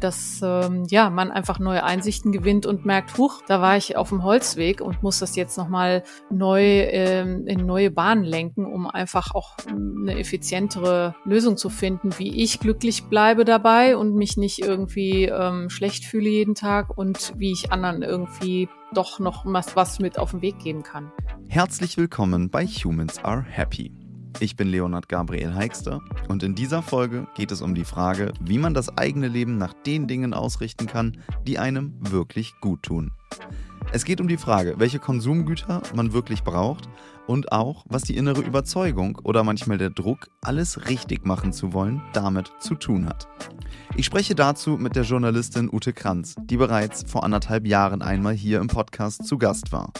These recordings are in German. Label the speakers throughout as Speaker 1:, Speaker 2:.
Speaker 1: dass ähm, ja man einfach neue Einsichten gewinnt und merkt, huch, da war ich auf dem Holzweg und muss das jetzt nochmal neu ähm, in neue Bahnen lenken, um einfach auch eine effizientere Lösung zu finden, wie ich glücklich bleibe dabei und mich nicht irgendwie ähm, schlecht fühle jeden Tag und wie ich anderen irgendwie doch noch was, was mit auf den Weg geben kann.
Speaker 2: Herzlich willkommen bei Humans Are Happy. Ich bin Leonard Gabriel Heikster und in dieser Folge geht es um die Frage, wie man das eigene Leben nach den Dingen ausrichten kann, die einem wirklich gut tun. Es geht um die Frage, welche Konsumgüter man wirklich braucht und auch, was die innere Überzeugung oder manchmal der Druck, alles richtig machen zu wollen, damit zu tun hat. Ich spreche dazu mit der Journalistin Ute Kranz, die bereits vor anderthalb Jahren einmal hier im Podcast zu Gast war.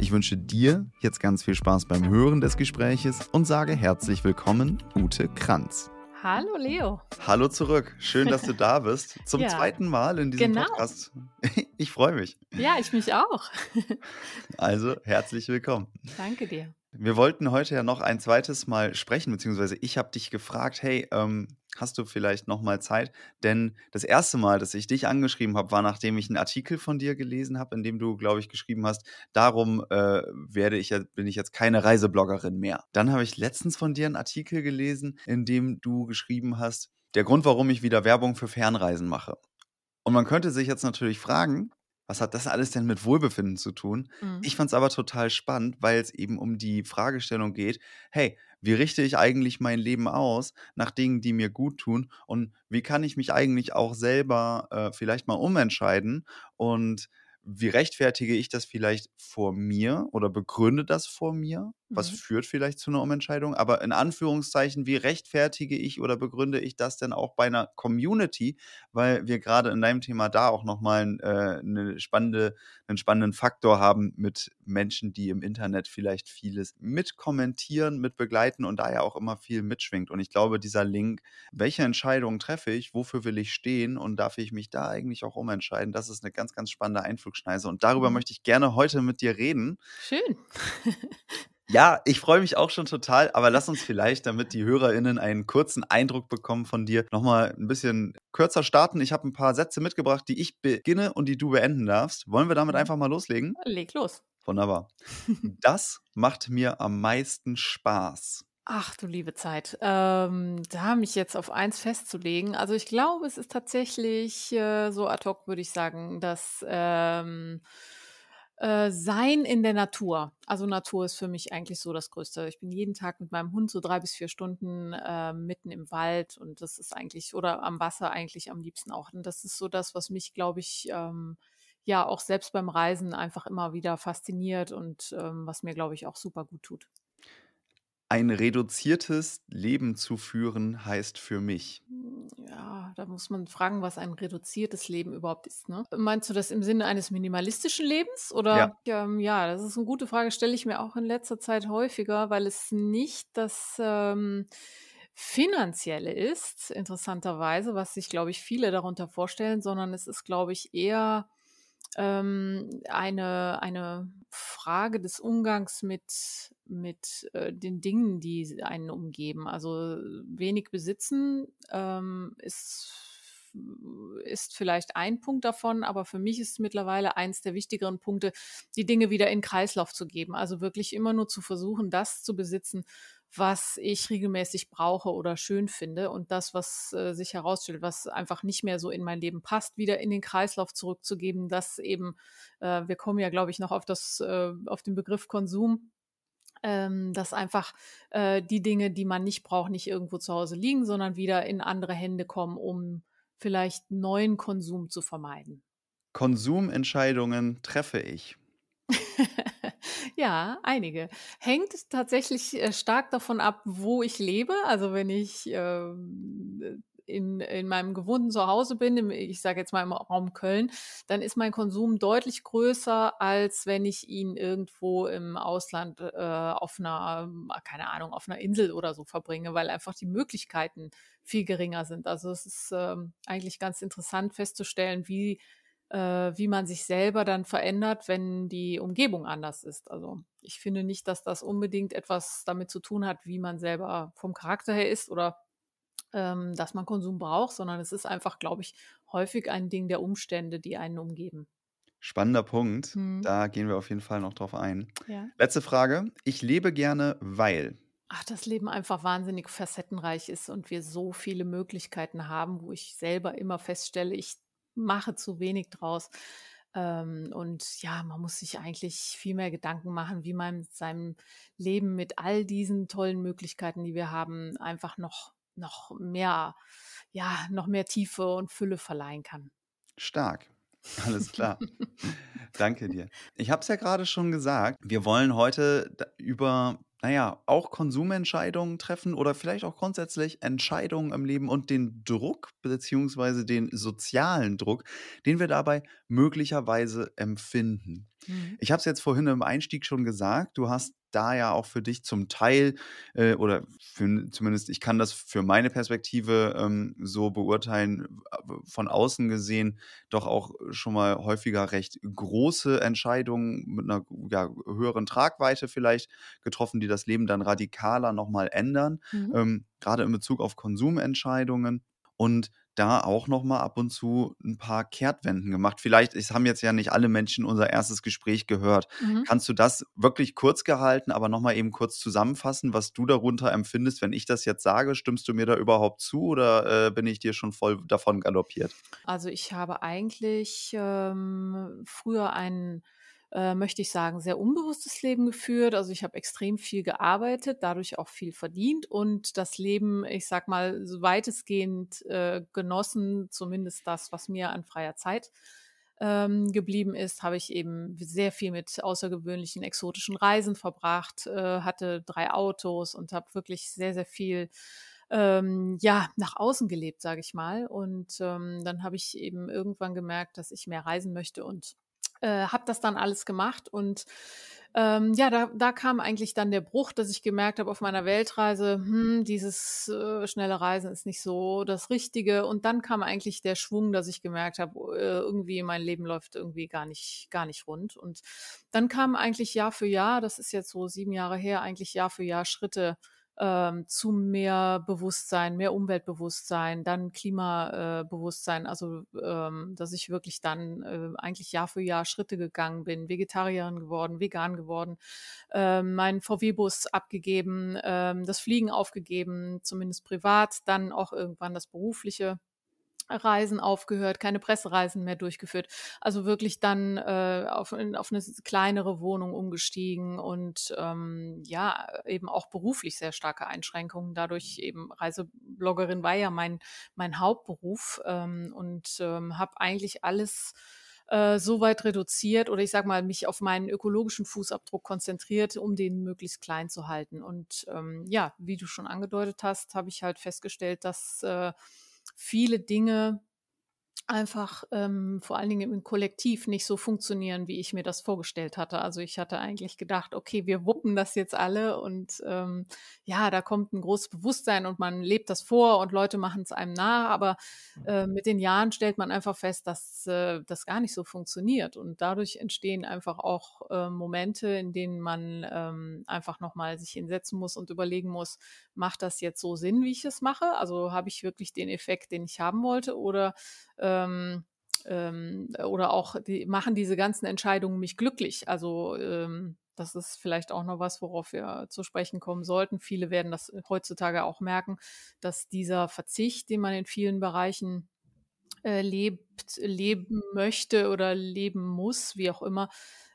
Speaker 2: Ich wünsche dir jetzt ganz viel Spaß beim Hören des Gespräches und sage herzlich willkommen, Ute Kranz.
Speaker 1: Hallo Leo.
Speaker 2: Hallo zurück. Schön, dass du da bist. Zum ja. zweiten Mal in diesem genau. Podcast. Ich freue mich.
Speaker 1: Ja, ich mich auch.
Speaker 2: Also herzlich willkommen.
Speaker 1: Danke dir.
Speaker 2: Wir wollten heute ja noch ein zweites Mal sprechen, beziehungsweise ich habe dich gefragt, hey, ähm, hast du vielleicht noch mal Zeit? Denn das erste Mal, dass ich dich angeschrieben habe, war nachdem ich einen Artikel von dir gelesen habe, in dem du, glaube ich, geschrieben hast, darum äh, werde ich bin ich jetzt keine Reisebloggerin mehr. Dann habe ich letztens von dir einen Artikel gelesen, in dem du geschrieben hast, der Grund, warum ich wieder Werbung für Fernreisen mache. Und man könnte sich jetzt natürlich fragen, was hat das alles denn mit Wohlbefinden zu tun? Mhm. Ich fand es aber total spannend, weil es eben um die Fragestellung geht, hey, wie richte ich eigentlich mein Leben aus nach Dingen, die mir gut tun und wie kann ich mich eigentlich auch selber äh, vielleicht mal umentscheiden und wie rechtfertige ich das vielleicht vor mir oder begründe das vor mir? Was mhm. führt vielleicht zu einer Umentscheidung? Aber in Anführungszeichen, wie rechtfertige ich oder begründe ich das denn auch bei einer Community? Weil wir gerade in deinem Thema da auch nochmal äh, eine spannende, einen spannenden Faktor haben mit Menschen, die im Internet vielleicht vieles mitkommentieren, mitbegleiten und da ja auch immer viel mitschwingt. Und ich glaube, dieser Link, welche Entscheidungen treffe ich, wofür will ich stehen und darf ich mich da eigentlich auch umentscheiden, das ist eine ganz, ganz spannende Einflugschneise. Und darüber mhm. möchte ich gerne heute mit dir reden.
Speaker 1: Schön.
Speaker 2: Ja, ich freue mich auch schon total, aber lass uns vielleicht, damit die HörerInnen einen kurzen Eindruck bekommen von dir, nochmal ein bisschen kürzer starten. Ich habe ein paar Sätze mitgebracht, die ich beginne und die du beenden darfst. Wollen wir damit mhm. einfach mal loslegen?
Speaker 1: Leg los.
Speaker 2: Wunderbar. Das macht mir am meisten Spaß.
Speaker 1: Ach du liebe Zeit, ähm, da mich jetzt auf eins festzulegen. Also ich glaube, es ist tatsächlich äh, so ad hoc, würde ich sagen, dass ähm, äh, sein in der Natur. Also Natur ist für mich eigentlich so das Größte. Ich bin jeden Tag mit meinem Hund so drei bis vier Stunden äh, mitten im Wald und das ist eigentlich, oder am Wasser eigentlich am liebsten auch. Und das ist so das, was mich, glaube ich, ähm, ja auch selbst beim Reisen einfach immer wieder fasziniert und ähm, was mir, glaube ich, auch super gut tut.
Speaker 2: Ein reduziertes Leben zu führen heißt für mich.
Speaker 1: Hm, ja, da muss man fragen, was ein reduziertes Leben überhaupt ist. Ne? Meinst du das im Sinne eines minimalistischen Lebens? Oder ja, ähm, ja das ist eine gute Frage, stelle ich mir auch in letzter Zeit häufiger, weil es nicht das ähm, Finanzielle ist, interessanterweise, was sich, glaube ich, viele darunter vorstellen, sondern es ist, glaube ich, eher ähm, eine, eine Frage des Umgangs mit, mit äh, den Dingen, die einen umgeben. Also wenig besitzen ähm, ist, ist vielleicht ein Punkt davon, aber für mich ist mittlerweile eins der wichtigeren Punkte, die Dinge wieder in Kreislauf zu geben. Also wirklich immer nur zu versuchen, das zu besitzen, was ich regelmäßig brauche oder schön finde und das, was äh, sich herausstellt, was einfach nicht mehr so in mein Leben passt, wieder in den Kreislauf zurückzugeben, dass eben, äh, wir kommen ja, glaube ich, noch auf das, äh, auf den Begriff Konsum, ähm, dass einfach äh, die Dinge, die man nicht braucht, nicht irgendwo zu Hause liegen, sondern wieder in andere Hände kommen, um vielleicht neuen Konsum zu vermeiden.
Speaker 2: Konsumentscheidungen treffe ich.
Speaker 1: Ja, einige. Hängt tatsächlich äh, stark davon ab, wo ich lebe. Also wenn ich ähm, in, in meinem gewohnten Zuhause bin, im, ich sage jetzt mal im Raum Köln, dann ist mein Konsum deutlich größer, als wenn ich ihn irgendwo im Ausland äh, auf einer, keine Ahnung, auf einer Insel oder so verbringe, weil einfach die Möglichkeiten viel geringer sind. Also es ist ähm, eigentlich ganz interessant festzustellen, wie äh, wie man sich selber dann verändert, wenn die Umgebung anders ist. Also ich finde nicht, dass das unbedingt etwas damit zu tun hat, wie man selber vom Charakter her ist oder ähm, dass man Konsum braucht, sondern es ist einfach, glaube ich, häufig ein Ding der Umstände, die einen umgeben.
Speaker 2: Spannender Punkt. Mhm. Da gehen wir auf jeden Fall noch drauf ein.
Speaker 1: Ja.
Speaker 2: Letzte Frage. Ich lebe gerne, weil.
Speaker 1: Ach, das Leben einfach wahnsinnig facettenreich ist und wir so viele Möglichkeiten haben, wo ich selber immer feststelle, ich mache zu wenig draus. Ähm, und ja, man muss sich eigentlich viel mehr Gedanken machen, wie man seinem Leben mit all diesen tollen Möglichkeiten, die wir haben, einfach noch, noch mehr, ja, noch mehr Tiefe und Fülle verleihen kann.
Speaker 2: Stark. Alles klar. Danke dir. Ich habe es ja gerade schon gesagt, wir wollen heute über naja, auch Konsumentscheidungen treffen oder vielleicht auch grundsätzlich Entscheidungen im Leben und den Druck beziehungsweise den sozialen Druck, den wir dabei möglicherweise empfinden. Mhm. Ich habe es jetzt vorhin im Einstieg schon gesagt, du hast da ja auch für dich zum Teil äh, oder für, zumindest ich kann das für meine Perspektive ähm, so beurteilen, von außen gesehen doch auch schon mal häufiger recht große Entscheidungen mit einer ja, höheren Tragweite vielleicht getroffen, die das Leben dann radikaler nochmal ändern, mhm. ähm, gerade in Bezug auf Konsumentscheidungen. Und da auch noch mal ab und zu ein paar Kehrtwenden gemacht. Vielleicht es haben jetzt ja nicht alle Menschen unser erstes Gespräch gehört. Mhm. Kannst du das wirklich kurz gehalten, aber noch mal eben kurz zusammenfassen, was du darunter empfindest, wenn ich das jetzt sage? Stimmst du mir da überhaupt zu oder äh, bin ich dir schon voll davon galoppiert?
Speaker 1: Also, ich habe eigentlich, ähm, früher einen äh, möchte ich sagen, sehr unbewusstes Leben geführt. Also ich habe extrem viel gearbeitet, dadurch auch viel verdient und das Leben, ich sag mal, weitestgehend äh, genossen, zumindest das, was mir an freier Zeit ähm, geblieben ist, habe ich eben sehr viel mit außergewöhnlichen exotischen Reisen verbracht, äh, hatte drei Autos und habe wirklich sehr, sehr viel ähm, ja, nach außen gelebt, sage ich mal. Und ähm, dann habe ich eben irgendwann gemerkt, dass ich mehr reisen möchte und äh, habe das dann alles gemacht und ähm, ja, da, da kam eigentlich dann der Bruch, dass ich gemerkt habe auf meiner Weltreise, hm, dieses äh, schnelle Reisen ist nicht so das Richtige. Und dann kam eigentlich der Schwung, dass ich gemerkt habe, äh, irgendwie mein Leben läuft irgendwie gar nicht, gar nicht rund. Und dann kam eigentlich Jahr für Jahr, das ist jetzt so sieben Jahre her, eigentlich Jahr für Jahr Schritte ähm, zu mehr Bewusstsein, mehr Umweltbewusstsein, dann Klimabewusstsein, also ähm, dass ich wirklich dann äh, eigentlich Jahr für Jahr Schritte gegangen bin, Vegetarierin geworden, vegan geworden, äh, meinen VW-Bus abgegeben, äh, das Fliegen aufgegeben, zumindest privat, dann auch irgendwann das berufliche Reisen aufgehört, keine Pressereisen mehr durchgeführt. Also wirklich dann äh, auf, auf eine kleinere Wohnung umgestiegen und ähm, ja, eben auch beruflich sehr starke Einschränkungen. Dadurch eben Reisebloggerin war ja mein, mein Hauptberuf ähm, und ähm, habe eigentlich alles äh, so weit reduziert oder ich sage mal, mich auf meinen ökologischen Fußabdruck konzentriert, um den möglichst klein zu halten. Und ähm, ja, wie du schon angedeutet hast, habe ich halt festgestellt, dass äh, viele Dinge einfach ähm, vor allen Dingen im Kollektiv nicht so funktionieren, wie ich mir das vorgestellt hatte. Also ich hatte eigentlich gedacht, okay, wir wuppen das jetzt alle und ähm, ja, da kommt ein großes Bewusstsein und man lebt das vor und Leute machen es einem nach, aber äh, mit den Jahren stellt man einfach fest, dass äh, das gar nicht so funktioniert und dadurch entstehen einfach auch äh, Momente, in denen man ähm, einfach nochmal sich hinsetzen muss und überlegen muss, macht das jetzt so Sinn, wie ich es mache? Also habe ich wirklich den Effekt, den ich haben wollte oder ähm, ähm, oder auch die machen diese ganzen Entscheidungen mich glücklich. Also ähm, das ist vielleicht auch noch was, worauf wir zu sprechen kommen sollten. Viele werden das heutzutage auch merken, dass dieser Verzicht, den man in vielen Bereichen äh, lebt, leben möchte oder leben muss, wie auch immer,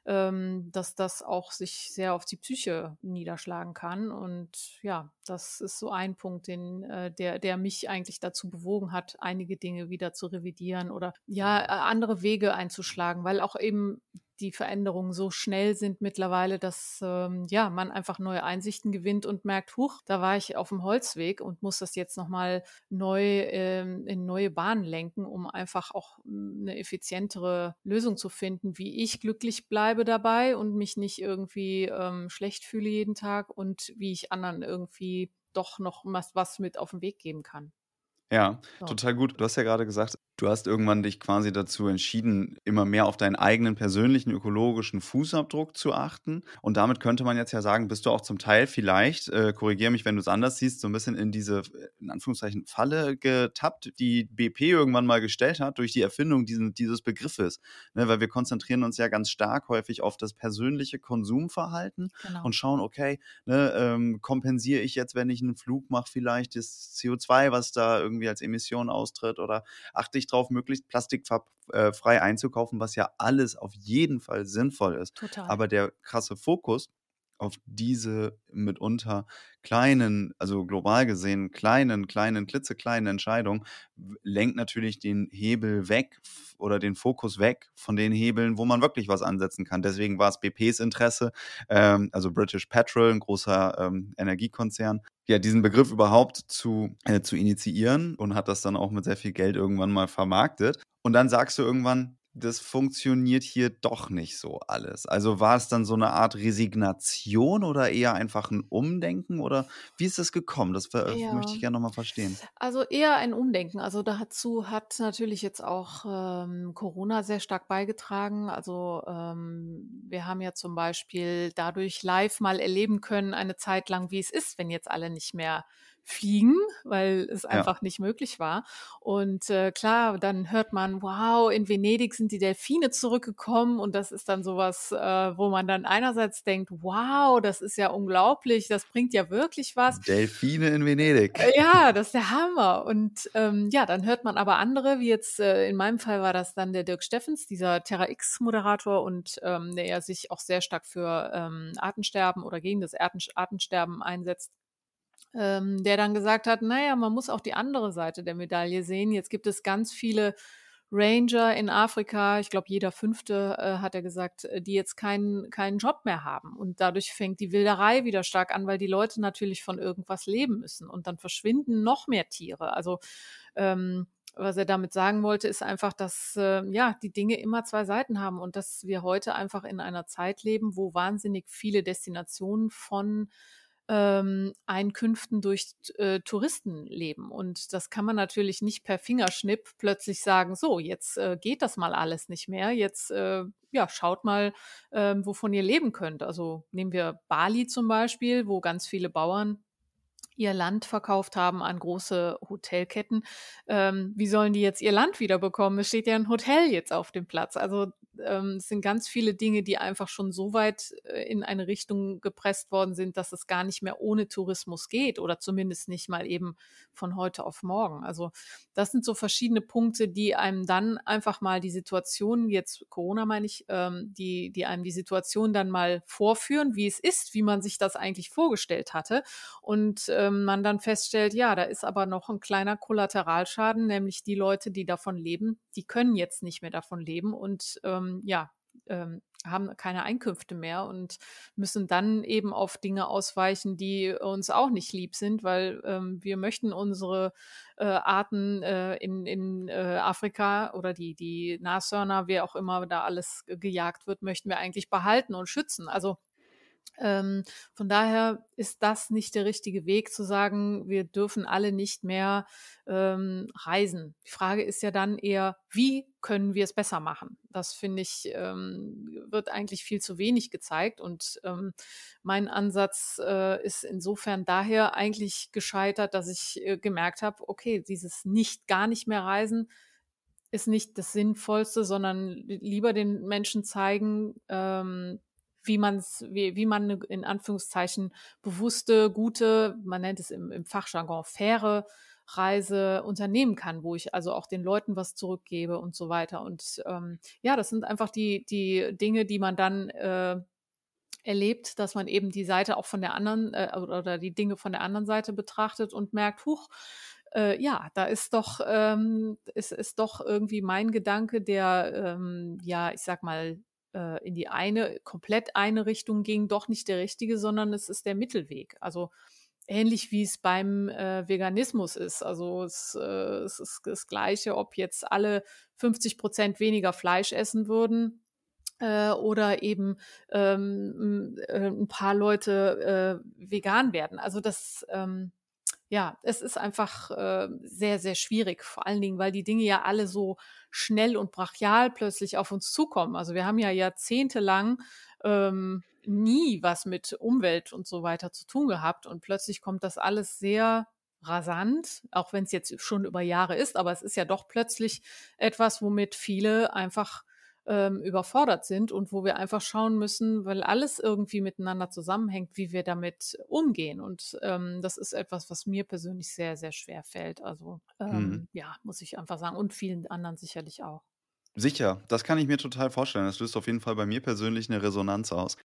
Speaker 1: ähm, dass das auch sich sehr auf die Psyche niederschlagen kann. Und ja, das ist so ein Punkt, den, äh, der, der mich eigentlich dazu bewogen hat, einige Dinge wieder zu revidieren oder ja, andere Wege einzuschlagen, weil auch eben die Veränderungen so schnell sind mittlerweile, dass ähm, ja man einfach neue Einsichten gewinnt und merkt, huch, da war ich auf dem Holzweg und muss das jetzt nochmal neu ähm, in neue Bahnen lenken, um einfach auch hm, eine effizientere Lösung zu finden, wie ich glücklich bleibe dabei und mich nicht irgendwie ähm, schlecht fühle jeden Tag und wie ich anderen irgendwie doch noch was, was mit auf den Weg geben kann.
Speaker 2: Ja, so. total gut. Du hast ja gerade gesagt, Du hast irgendwann dich quasi dazu entschieden, immer mehr auf deinen eigenen persönlichen ökologischen Fußabdruck zu achten. Und damit könnte man jetzt ja sagen, bist du auch zum Teil vielleicht, äh, korrigiere mich, wenn du es anders siehst, so ein bisschen in diese, in Anführungszeichen, Falle getappt, die BP irgendwann mal gestellt hat durch die Erfindung diesen, dieses Begriffes. Ne, weil wir konzentrieren uns ja ganz stark häufig auf das persönliche Konsumverhalten genau. und schauen, okay, ne, ähm, kompensiere ich jetzt, wenn ich einen Flug mache, vielleicht das CO2, was da irgendwie als Emission austritt oder achte ich darauf, möglichst plastikfrei einzukaufen, was ja alles auf jeden Fall sinnvoll ist. Total. Aber der krasse Fokus auf diese mitunter kleinen, also global gesehen kleinen, kleinen, klitzekleinen Entscheidungen, lenkt natürlich den Hebel weg oder den Fokus weg von den Hebeln, wo man wirklich was ansetzen kann. Deswegen war es BPs Interesse, ähm, also British Petrol, ein großer ähm, Energiekonzern, ja, diesen Begriff überhaupt zu, äh, zu initiieren und hat das dann auch mit sehr viel Geld irgendwann mal vermarktet. Und dann sagst du irgendwann, das funktioniert hier doch nicht so alles. Also war es dann so eine Art Resignation oder eher einfach ein Umdenken oder wie ist das gekommen? Das ja. möchte ich gerne nochmal verstehen.
Speaker 1: Also eher ein Umdenken. Also dazu hat natürlich jetzt auch ähm, Corona sehr stark beigetragen. Also ähm, wir haben ja zum Beispiel dadurch live mal erleben können, eine Zeit lang, wie es ist, wenn jetzt alle nicht mehr fliegen, weil es einfach ja. nicht möglich war. Und äh, klar, dann hört man, wow, in Venedig sind die Delfine zurückgekommen und das ist dann sowas, äh, wo man dann einerseits denkt, wow, das ist ja unglaublich, das bringt ja wirklich was.
Speaker 2: Delfine in Venedig.
Speaker 1: Äh, ja, das ist der Hammer. Und ähm, ja, dann hört man aber andere, wie jetzt äh, in meinem Fall war das dann der Dirk Steffens, dieser Terra X-Moderator und ähm, der sich auch sehr stark für ähm, Artensterben oder gegen das Artensterben einsetzt ähm, der dann gesagt hat, naja, man muss auch die andere Seite der Medaille sehen. Jetzt gibt es ganz viele Ranger in Afrika, ich glaube jeder fünfte äh, hat er gesagt, äh, die jetzt keinen keinen Job mehr haben. Und dadurch fängt die Wilderei wieder stark an, weil die Leute natürlich von irgendwas leben müssen. Und dann verschwinden noch mehr Tiere. Also ähm, was er damit sagen wollte, ist einfach, dass äh, ja die Dinge immer zwei Seiten haben und dass wir heute einfach in einer Zeit leben, wo wahnsinnig viele Destinationen von ähm, Einkünften durch äh, Touristen leben. Und das kann man natürlich nicht per Fingerschnipp plötzlich sagen, so, jetzt äh, geht das mal alles nicht mehr. Jetzt äh, ja, schaut mal, ähm, wovon ihr leben könnt. Also nehmen wir Bali zum Beispiel, wo ganz viele Bauern ihr Land verkauft haben an große Hotelketten. Ähm, wie sollen die jetzt ihr Land wiederbekommen? Es steht ja ein Hotel jetzt auf dem Platz. Also ähm, es sind ganz viele Dinge, die einfach schon so weit äh, in eine Richtung gepresst worden sind, dass es gar nicht mehr ohne Tourismus geht oder zumindest nicht mal eben von heute auf morgen. Also das sind so verschiedene Punkte, die einem dann einfach mal die Situation, jetzt Corona meine ich, ähm, die, die einem die Situation dann mal vorführen, wie es ist, wie man sich das eigentlich vorgestellt hatte und ähm, man dann feststellt, ja, da ist aber noch ein kleiner Kollateralschaden, nämlich die Leute, die davon leben, die können jetzt nicht mehr davon leben und ähm, ja, ähm, haben keine Einkünfte mehr und müssen dann eben auf Dinge ausweichen, die uns auch nicht lieb sind, weil ähm, wir möchten unsere äh, Arten äh, in, in äh, Afrika oder die, die Nashörner, wer auch immer da alles gejagt wird, möchten wir eigentlich behalten und schützen. Also ähm, von daher ist das nicht der richtige Weg zu sagen, wir dürfen alle nicht mehr ähm, reisen. Die Frage ist ja dann eher, wie können wir es besser machen? Das finde ich, ähm, wird eigentlich viel zu wenig gezeigt. Und ähm, mein Ansatz äh, ist insofern daher eigentlich gescheitert, dass ich äh, gemerkt habe, okay, dieses nicht gar nicht mehr reisen ist nicht das Sinnvollste, sondern lieber den Menschen zeigen, ähm, wie man wie, wie man in Anführungszeichen bewusste, gute, man nennt es im, im Fachjargon faire Reise unternehmen kann, wo ich also auch den Leuten was zurückgebe und so weiter. Und ähm, ja, das sind einfach die, die Dinge, die man dann äh, erlebt, dass man eben die Seite auch von der anderen äh, oder die Dinge von der anderen Seite betrachtet und merkt, huch, äh, ja, da ist doch, ähm, ist, ist doch irgendwie mein Gedanke, der, ähm, ja, ich sag mal, äh, in die eine, komplett eine Richtung ging, doch nicht der richtige, sondern es ist der Mittelweg. Also ähnlich wie es beim äh, Veganismus ist. Also es, äh, es, ist das Gleiche, ob jetzt alle 50 Prozent weniger Fleisch essen würden äh, oder eben ähm, äh, ein paar Leute äh, vegan werden. Also das, ähm, ja, es ist einfach äh, sehr, sehr schwierig. Vor allen Dingen, weil die Dinge ja alle so schnell und brachial plötzlich auf uns zukommen. Also wir haben ja jahrzehntelang ähm, nie was mit Umwelt und so weiter zu tun gehabt und plötzlich kommt das alles sehr rasant, auch wenn es jetzt schon über Jahre ist, aber es ist ja doch plötzlich etwas, womit viele einfach ähm, überfordert sind und wo wir einfach schauen müssen, weil alles irgendwie miteinander zusammenhängt, wie wir damit umgehen. Und ähm, das ist etwas, was mir persönlich sehr, sehr schwer fällt. Also ähm, mhm. ja, muss ich einfach sagen. Und vielen anderen sicherlich auch.
Speaker 2: Sicher, das kann ich mir total vorstellen. Das löst auf jeden Fall bei mir persönlich eine Resonanz aus.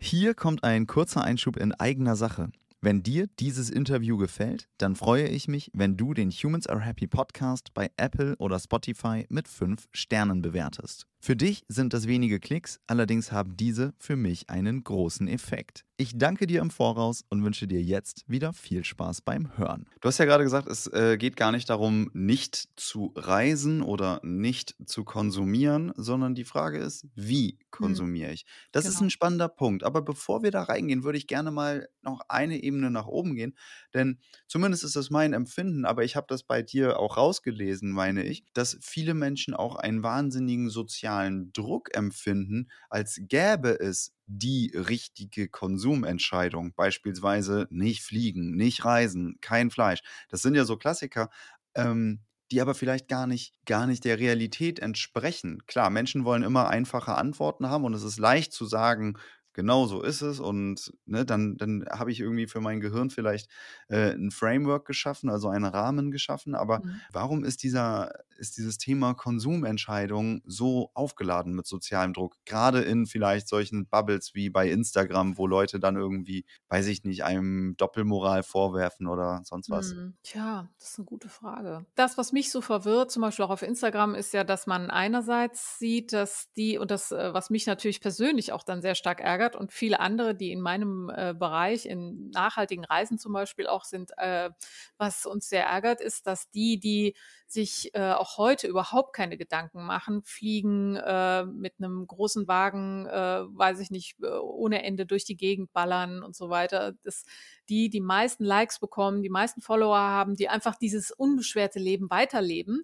Speaker 2: Hier kommt ein kurzer Einschub in eigener Sache. Wenn dir dieses Interview gefällt, dann freue ich mich, wenn du den Humans Are Happy Podcast bei Apple oder Spotify mit 5 Sternen bewertest. Für dich sind das wenige Klicks, allerdings haben diese für mich einen großen Effekt. Ich danke dir im Voraus und wünsche dir jetzt wieder viel Spaß beim Hören. Du hast ja gerade gesagt, es äh, geht gar nicht darum, nicht zu reisen oder nicht zu konsumieren, sondern die Frage ist, wie konsumiere hm. ich? Das genau. ist ein spannender Punkt. Aber bevor wir da reingehen, würde ich gerne mal noch eine Ebene nach oben gehen. Denn zumindest ist das mein Empfinden, aber ich habe das bei dir auch rausgelesen, meine ich, dass viele Menschen auch einen wahnsinnigen sozialen Druck empfinden, als gäbe es die richtige Konsumentscheidung. Beispielsweise nicht fliegen, nicht reisen, kein Fleisch. Das sind ja so Klassiker. Ähm, die aber vielleicht gar nicht, gar nicht der Realität entsprechen. Klar, Menschen wollen immer einfache Antworten haben und es ist leicht zu sagen, genau so ist es. Und ne, dann, dann habe ich irgendwie für mein Gehirn vielleicht äh, ein Framework geschaffen, also einen Rahmen geschaffen. Aber mhm. warum ist dieser, ist dieses Thema Konsumentscheidung so aufgeladen mit sozialem Druck? Gerade in vielleicht solchen Bubbles wie bei Instagram, wo Leute dann irgendwie, weiß ich nicht, einem Doppelmoral vorwerfen oder sonst was. Mhm.
Speaker 1: Tja, das ist eine gute Frage. Das, was mich so verwirrt, zum Beispiel auch auf Instagram, ist ja, dass man einerseits sieht, dass die, und das, äh, was mich natürlich persönlich auch dann sehr stark ärgert und viele andere, die in meinem äh, Bereich, in nachhaltigen Reisen zum Beispiel auch sind, äh, was uns sehr ärgert, ist, dass die, die sich äh, auch heute überhaupt keine Gedanken machen, fliegen äh, mit einem großen Wagen, äh, weiß ich nicht, äh, ohne Ende durch die Gegend ballern und so weiter. Das, die die meisten Likes bekommen, die meisten Follower haben, die einfach dieses unbeschwerte Leben weiterleben.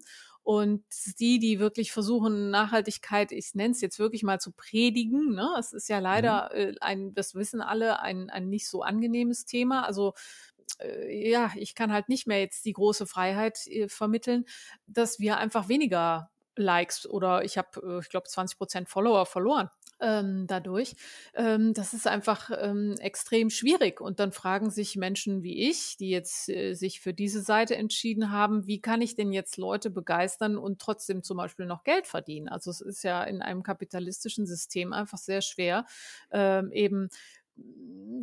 Speaker 1: Und die, die wirklich versuchen, Nachhaltigkeit, ich nenne es jetzt wirklich mal zu predigen, ne? es ist ja leider mhm. Ein, das wissen alle, ein, ein nicht so angenehmes Thema. Also äh, ja, ich kann halt nicht mehr jetzt die große Freiheit äh, vermitteln, dass wir einfach weniger Likes oder ich habe, ich glaube, 20 Prozent Follower verloren ähm, dadurch. Ähm, das ist einfach ähm, extrem schwierig. Und dann fragen sich Menschen wie ich, die jetzt äh, sich für diese Seite entschieden haben, wie kann ich denn jetzt Leute begeistern und trotzdem zum Beispiel noch Geld verdienen? Also es ist ja in einem kapitalistischen System einfach sehr schwer, ähm, eben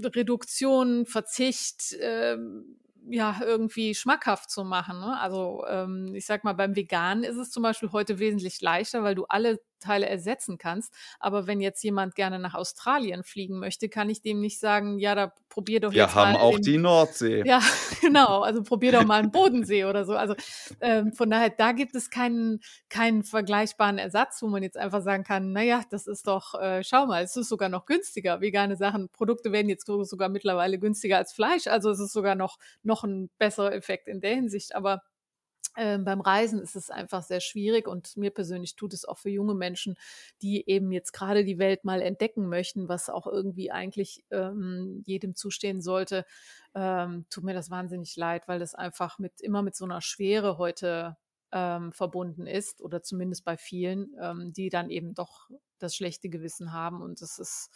Speaker 1: Reduktion, Verzicht, ähm, ja, irgendwie schmackhaft zu machen. Ne? Also ähm, ich sag mal, beim Veganen ist es zum Beispiel heute wesentlich leichter, weil du alle Teile ersetzen kannst. Aber wenn jetzt jemand gerne nach Australien fliegen möchte, kann ich dem nicht sagen, ja, da probier doch
Speaker 2: jetzt
Speaker 1: Wir
Speaker 2: haben auch den, die Nordsee.
Speaker 1: Ja, genau. Also probier doch mal einen Bodensee oder so. Also ähm, von daher, da gibt es keinen, keinen vergleichbaren Ersatz, wo man jetzt einfach sagen kann, naja, das ist doch, äh, schau mal, es ist sogar noch günstiger. Vegane Sachen, Produkte werden jetzt sogar mittlerweile günstiger als Fleisch. Also es ist sogar noch, noch ein besserer Effekt in der Hinsicht. Aber ähm, beim Reisen ist es einfach sehr schwierig und mir persönlich tut es auch für junge Menschen, die eben jetzt gerade die Welt mal entdecken möchten, was auch irgendwie eigentlich ähm, jedem zustehen sollte, ähm, tut mir das wahnsinnig leid, weil das einfach mit immer mit so einer Schwere heute ähm, verbunden ist oder zumindest bei vielen, ähm, die dann eben doch das schlechte Gewissen haben und das ist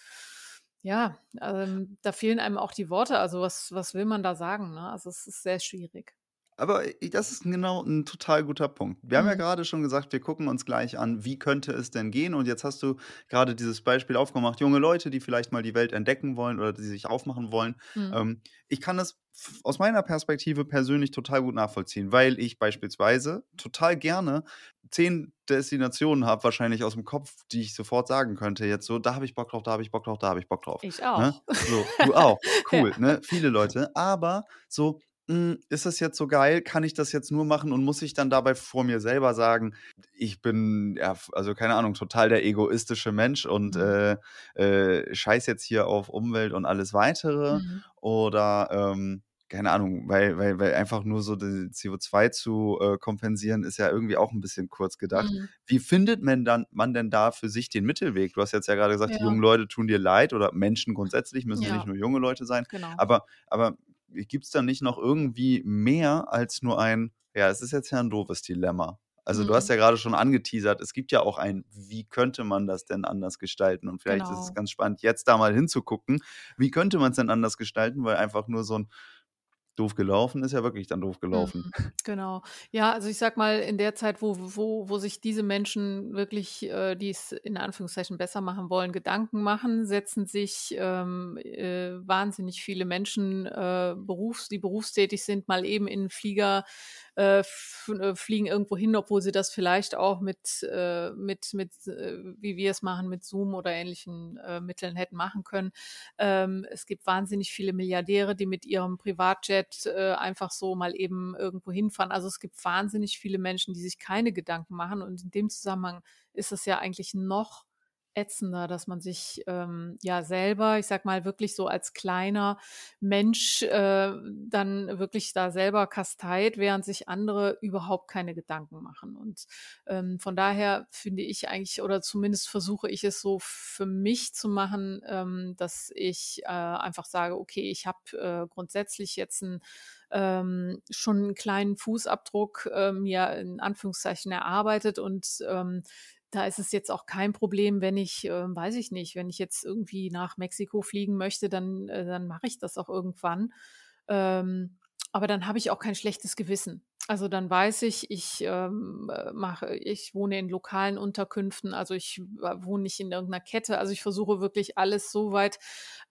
Speaker 1: ja, ähm, da fehlen einem auch die Worte. Also was, was will man da sagen? Ne? Also es ist sehr schwierig.
Speaker 2: Aber das ist genau ein total guter Punkt. Wir haben ja mhm. gerade schon gesagt, wir gucken uns gleich an, wie könnte es denn gehen? Und jetzt hast du gerade dieses Beispiel aufgemacht, junge Leute, die vielleicht mal die Welt entdecken wollen oder die sich aufmachen wollen. Mhm. Ähm, ich kann das aus meiner Perspektive persönlich total gut nachvollziehen, weil ich beispielsweise total gerne zehn Destinationen habe, wahrscheinlich aus dem Kopf, die ich sofort sagen könnte. Jetzt so, da habe ich Bock drauf, da habe ich Bock drauf, da habe ich Bock drauf.
Speaker 1: Ich auch. Ne?
Speaker 2: So, du auch. Cool, ja. ne? Viele Leute. Aber so, ist das jetzt so geil? Kann ich das jetzt nur machen und muss ich dann dabei vor mir selber sagen, ich bin, ja, also keine Ahnung, total der egoistische Mensch und mhm. äh, äh, scheiß jetzt hier auf Umwelt und alles weitere? Mhm. Oder ähm, keine Ahnung, weil, weil, weil einfach nur so die CO2 zu äh, kompensieren, ist ja irgendwie auch ein bisschen kurz gedacht. Mhm. Wie findet man dann man denn da für sich den Mittelweg? Du hast jetzt ja gerade gesagt, ja. die jungen Leute tun dir leid oder Menschen grundsätzlich müssen ja nicht nur junge Leute sein. Genau. Aber, aber gibt es da nicht noch irgendwie mehr als nur ein, ja, es ist jetzt ja ein doofes Dilemma. Also mhm. du hast mhm. ja gerade schon angeteasert, es gibt ja auch ein, wie könnte man das denn anders gestalten? Und vielleicht genau. ist es genau. ganz spannend, jetzt da mal hinzugucken, wie könnte man es denn anders gestalten, weil einfach nur so ein doof gelaufen ist ja wirklich dann doof gelaufen.
Speaker 1: Mhm, genau. Ja, also ich sag mal, in der Zeit, wo, wo, wo sich diese Menschen wirklich, äh, die es in Anführungszeichen besser machen wollen, Gedanken machen, setzen sich ähm, äh, wahnsinnig viele Menschen, äh, Berufs-, die berufstätig sind, mal eben in einen Flieger äh, äh, fliegen irgendwo hin, obwohl sie das vielleicht auch mit, äh, mit, mit wie wir es machen, mit Zoom oder ähnlichen äh, Mitteln hätten machen können. Ähm, es gibt wahnsinnig viele Milliardäre, die mit ihrem Privatjet äh, einfach so mal eben irgendwo hinfahren. Also es gibt wahnsinnig viele Menschen, die sich keine Gedanken machen. Und in dem Zusammenhang ist es ja eigentlich noch ätzender, dass man sich ähm, ja selber, ich sag mal, wirklich so als kleiner Mensch äh, dann wirklich da selber kasteit, während sich andere überhaupt keine Gedanken machen. Und ähm, von daher finde ich eigentlich, oder zumindest versuche ich es so für mich zu machen, ähm, dass ich äh, einfach sage, okay, ich habe äh, grundsätzlich jetzt ein ähm, schon einen kleinen Fußabdruck äh, mir in Anführungszeichen erarbeitet und ähm, da ist es jetzt auch kein Problem, wenn ich, äh, weiß ich nicht, wenn ich jetzt irgendwie nach Mexiko fliegen möchte, dann, äh, dann mache ich das auch irgendwann. Ähm, aber dann habe ich auch kein schlechtes Gewissen. Also dann weiß ich, ich ähm, äh, mache, ich wohne in lokalen Unterkünften, also ich wohne nicht in irgendeiner Kette. Also ich versuche wirklich alles so weit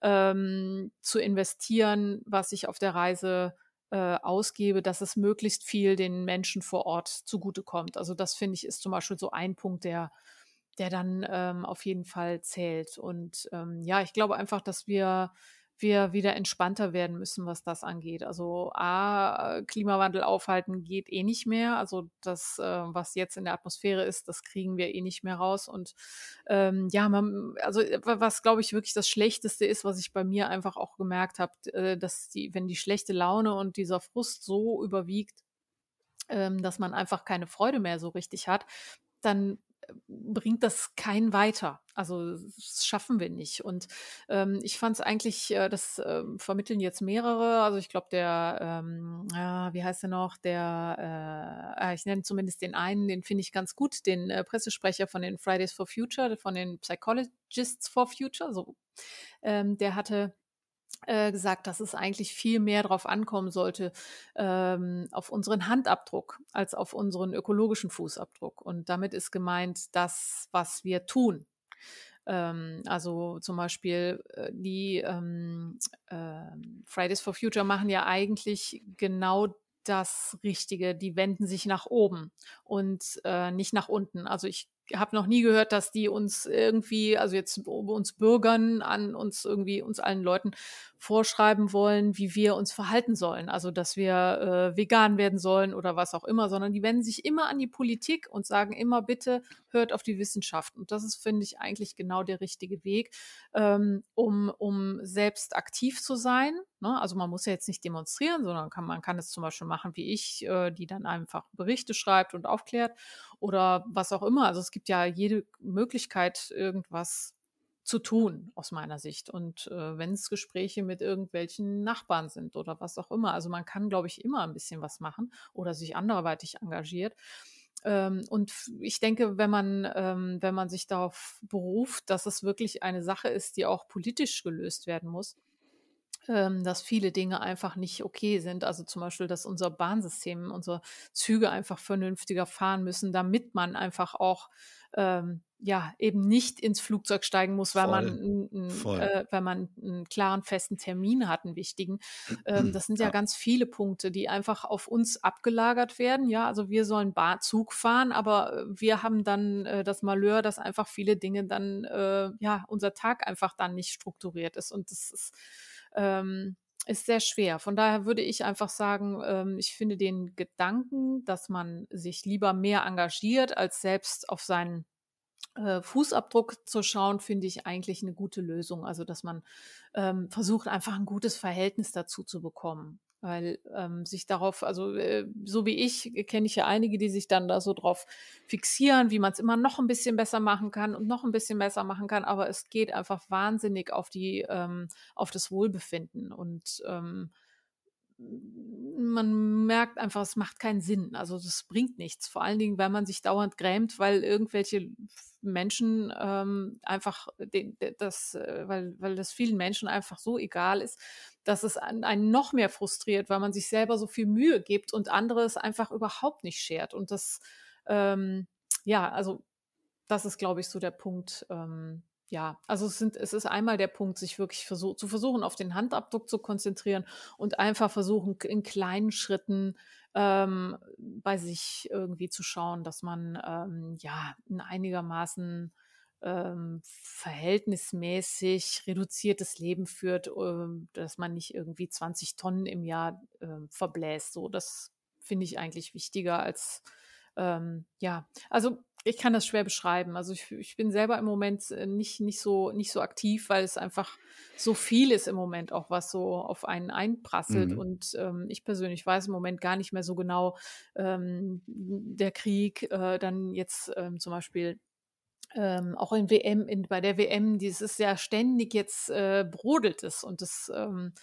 Speaker 1: ähm, zu investieren, was ich auf der Reise äh, ausgebe, dass es möglichst viel den Menschen vor Ort zugutekommt. Also das finde ich ist zum Beispiel so ein Punkt, der, der dann ähm, auf jeden Fall zählt. Und ähm, ja, ich glaube einfach, dass wir wir wieder entspannter werden müssen, was das angeht. Also A, Klimawandel aufhalten geht eh nicht mehr. Also das, äh, was jetzt in der Atmosphäre ist, das kriegen wir eh nicht mehr raus. Und ähm, ja, man, also was glaube ich wirklich das Schlechteste ist, was ich bei mir einfach auch gemerkt habe, äh, dass die, wenn die schlechte Laune und dieser Frust so überwiegt, ähm, dass man einfach keine Freude mehr so richtig hat, dann bringt das kein weiter. Also das schaffen wir nicht. Und ähm, ich fand es eigentlich, äh, das äh, vermitteln jetzt mehrere. Also ich glaube, der, ähm, ja, wie heißt der noch? Der, äh, ah, ich nenne zumindest den einen, den finde ich ganz gut, den äh, Pressesprecher von den Fridays for Future, von den Psychologists for Future. So, ähm, der hatte äh, gesagt, dass es eigentlich viel mehr darauf ankommen sollte, ähm, auf unseren Handabdruck als auf unseren ökologischen Fußabdruck. Und damit ist gemeint das, was wir tun. Ähm, also zum Beispiel äh, die ähm, äh, Fridays for Future machen ja eigentlich genau das Richtige. Die wenden sich nach oben und äh, nicht nach unten. Also ich habe noch nie gehört, dass die uns irgendwie, also jetzt uns Bürgern, an uns irgendwie, uns allen Leuten vorschreiben wollen, wie wir uns verhalten sollen. Also, dass wir äh, vegan werden sollen oder was auch immer, sondern die wenden sich immer an die Politik und sagen immer, bitte hört auf die Wissenschaft. Und das ist, finde ich, eigentlich genau der richtige Weg, ähm, um, um selbst aktiv zu sein. Ne? Also man muss ja jetzt nicht demonstrieren, sondern kann, man kann es zum Beispiel machen wie ich, äh, die dann einfach Berichte schreibt und aufklärt oder was auch immer. Also es gibt ja jede Möglichkeit, irgendwas zu tun, aus meiner Sicht. Und äh, wenn es Gespräche mit irgendwelchen Nachbarn sind oder was auch immer. Also man kann, glaube ich, immer ein bisschen was machen oder sich anderweitig engagiert. Ähm, und ich denke, wenn man, ähm, wenn man sich darauf beruft, dass es wirklich eine Sache ist, die auch politisch gelöst werden muss, ähm, dass viele Dinge einfach nicht okay sind. Also zum Beispiel, dass unser Bahnsystem, unsere Züge einfach vernünftiger fahren müssen, damit man einfach auch ähm, ja eben nicht ins Flugzeug steigen muss, weil Voll. man, äh, weil man einen klaren festen Termin hat, einen wichtigen. Ähm, das sind ja, ja, ganz viele Punkte, die einfach auf uns abgelagert werden. Ja, also wir sollen Bar Zug fahren, aber äh, wir haben dann äh, das Malheur, dass einfach viele Dinge dann äh, ja unser Tag einfach dann nicht strukturiert ist und das ist ähm, ist sehr schwer. Von daher würde ich einfach sagen, ähm, ich finde den Gedanken, dass man sich lieber mehr engagiert, als selbst auf seinen äh, Fußabdruck zu schauen, finde ich eigentlich eine gute Lösung. Also, dass man ähm, versucht, einfach ein gutes Verhältnis dazu zu bekommen. Weil ähm, sich darauf, also äh, so wie ich, kenne ich ja einige, die sich dann da so drauf fixieren, wie man es immer noch ein bisschen besser machen kann und noch ein bisschen besser machen kann, aber es geht einfach wahnsinnig auf die, ähm, auf das Wohlbefinden und ähm, man merkt einfach, es macht keinen Sinn. Also das bringt nichts. Vor allen Dingen, weil man sich dauernd grämt, weil irgendwelche Menschen ähm, einfach das, äh, weil, weil das vielen Menschen einfach so egal ist, dass es einen noch mehr frustriert, weil man sich selber so viel Mühe gibt und andere es einfach überhaupt nicht schert. Und das, ähm, ja, also das ist, glaube ich, so der Punkt, ähm, ja, also es, sind, es ist einmal der Punkt, sich wirklich versuch, zu versuchen, auf den Handabdruck zu konzentrieren und einfach versuchen, in kleinen Schritten ähm, bei sich irgendwie zu schauen, dass man ähm, ja in einigermaßen ähm, verhältnismäßig reduziertes Leben führt, äh, dass man nicht irgendwie 20 Tonnen im Jahr äh, verbläst. So, das finde ich eigentlich wichtiger als ähm, ja, also ich kann das schwer beschreiben. Also ich, ich, bin selber im Moment äh, nicht, nicht, so, nicht so aktiv, weil es einfach so viel ist im Moment auch, was so auf einen einprasselt. Mhm. Und ähm, ich persönlich weiß im Moment gar nicht mehr so genau, ähm, der Krieg, äh, dann jetzt ähm, zum Beispiel ähm, auch in WM, in, bei der WM, dieses ja ständig jetzt äh, brodelt es und das ähm,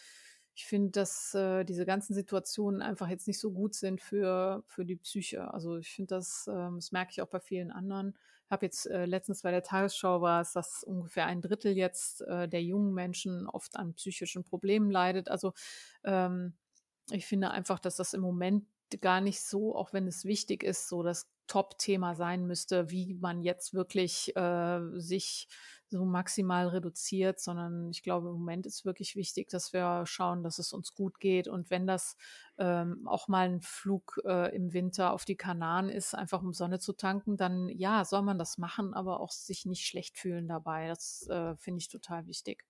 Speaker 1: ich finde, dass äh, diese ganzen Situationen einfach jetzt nicht so gut sind für, für die Psyche. Also ich finde das, ähm, das merke ich auch bei vielen anderen. Ich habe jetzt äh, letztens bei der Tagesschau war es, dass ungefähr ein Drittel jetzt äh, der jungen Menschen oft an psychischen Problemen leidet. Also ähm, ich finde einfach, dass das im Moment gar nicht so, auch wenn es wichtig ist, so das Top-Thema sein müsste, wie man jetzt wirklich äh, sich so maximal reduziert, sondern ich glaube, im Moment ist wirklich wichtig, dass wir schauen, dass es uns gut geht. Und wenn das ähm, auch mal ein Flug äh, im Winter auf die Kanaren ist, einfach um Sonne zu tanken, dann ja, soll man das machen, aber auch sich nicht schlecht fühlen dabei. Das äh, finde ich total wichtig.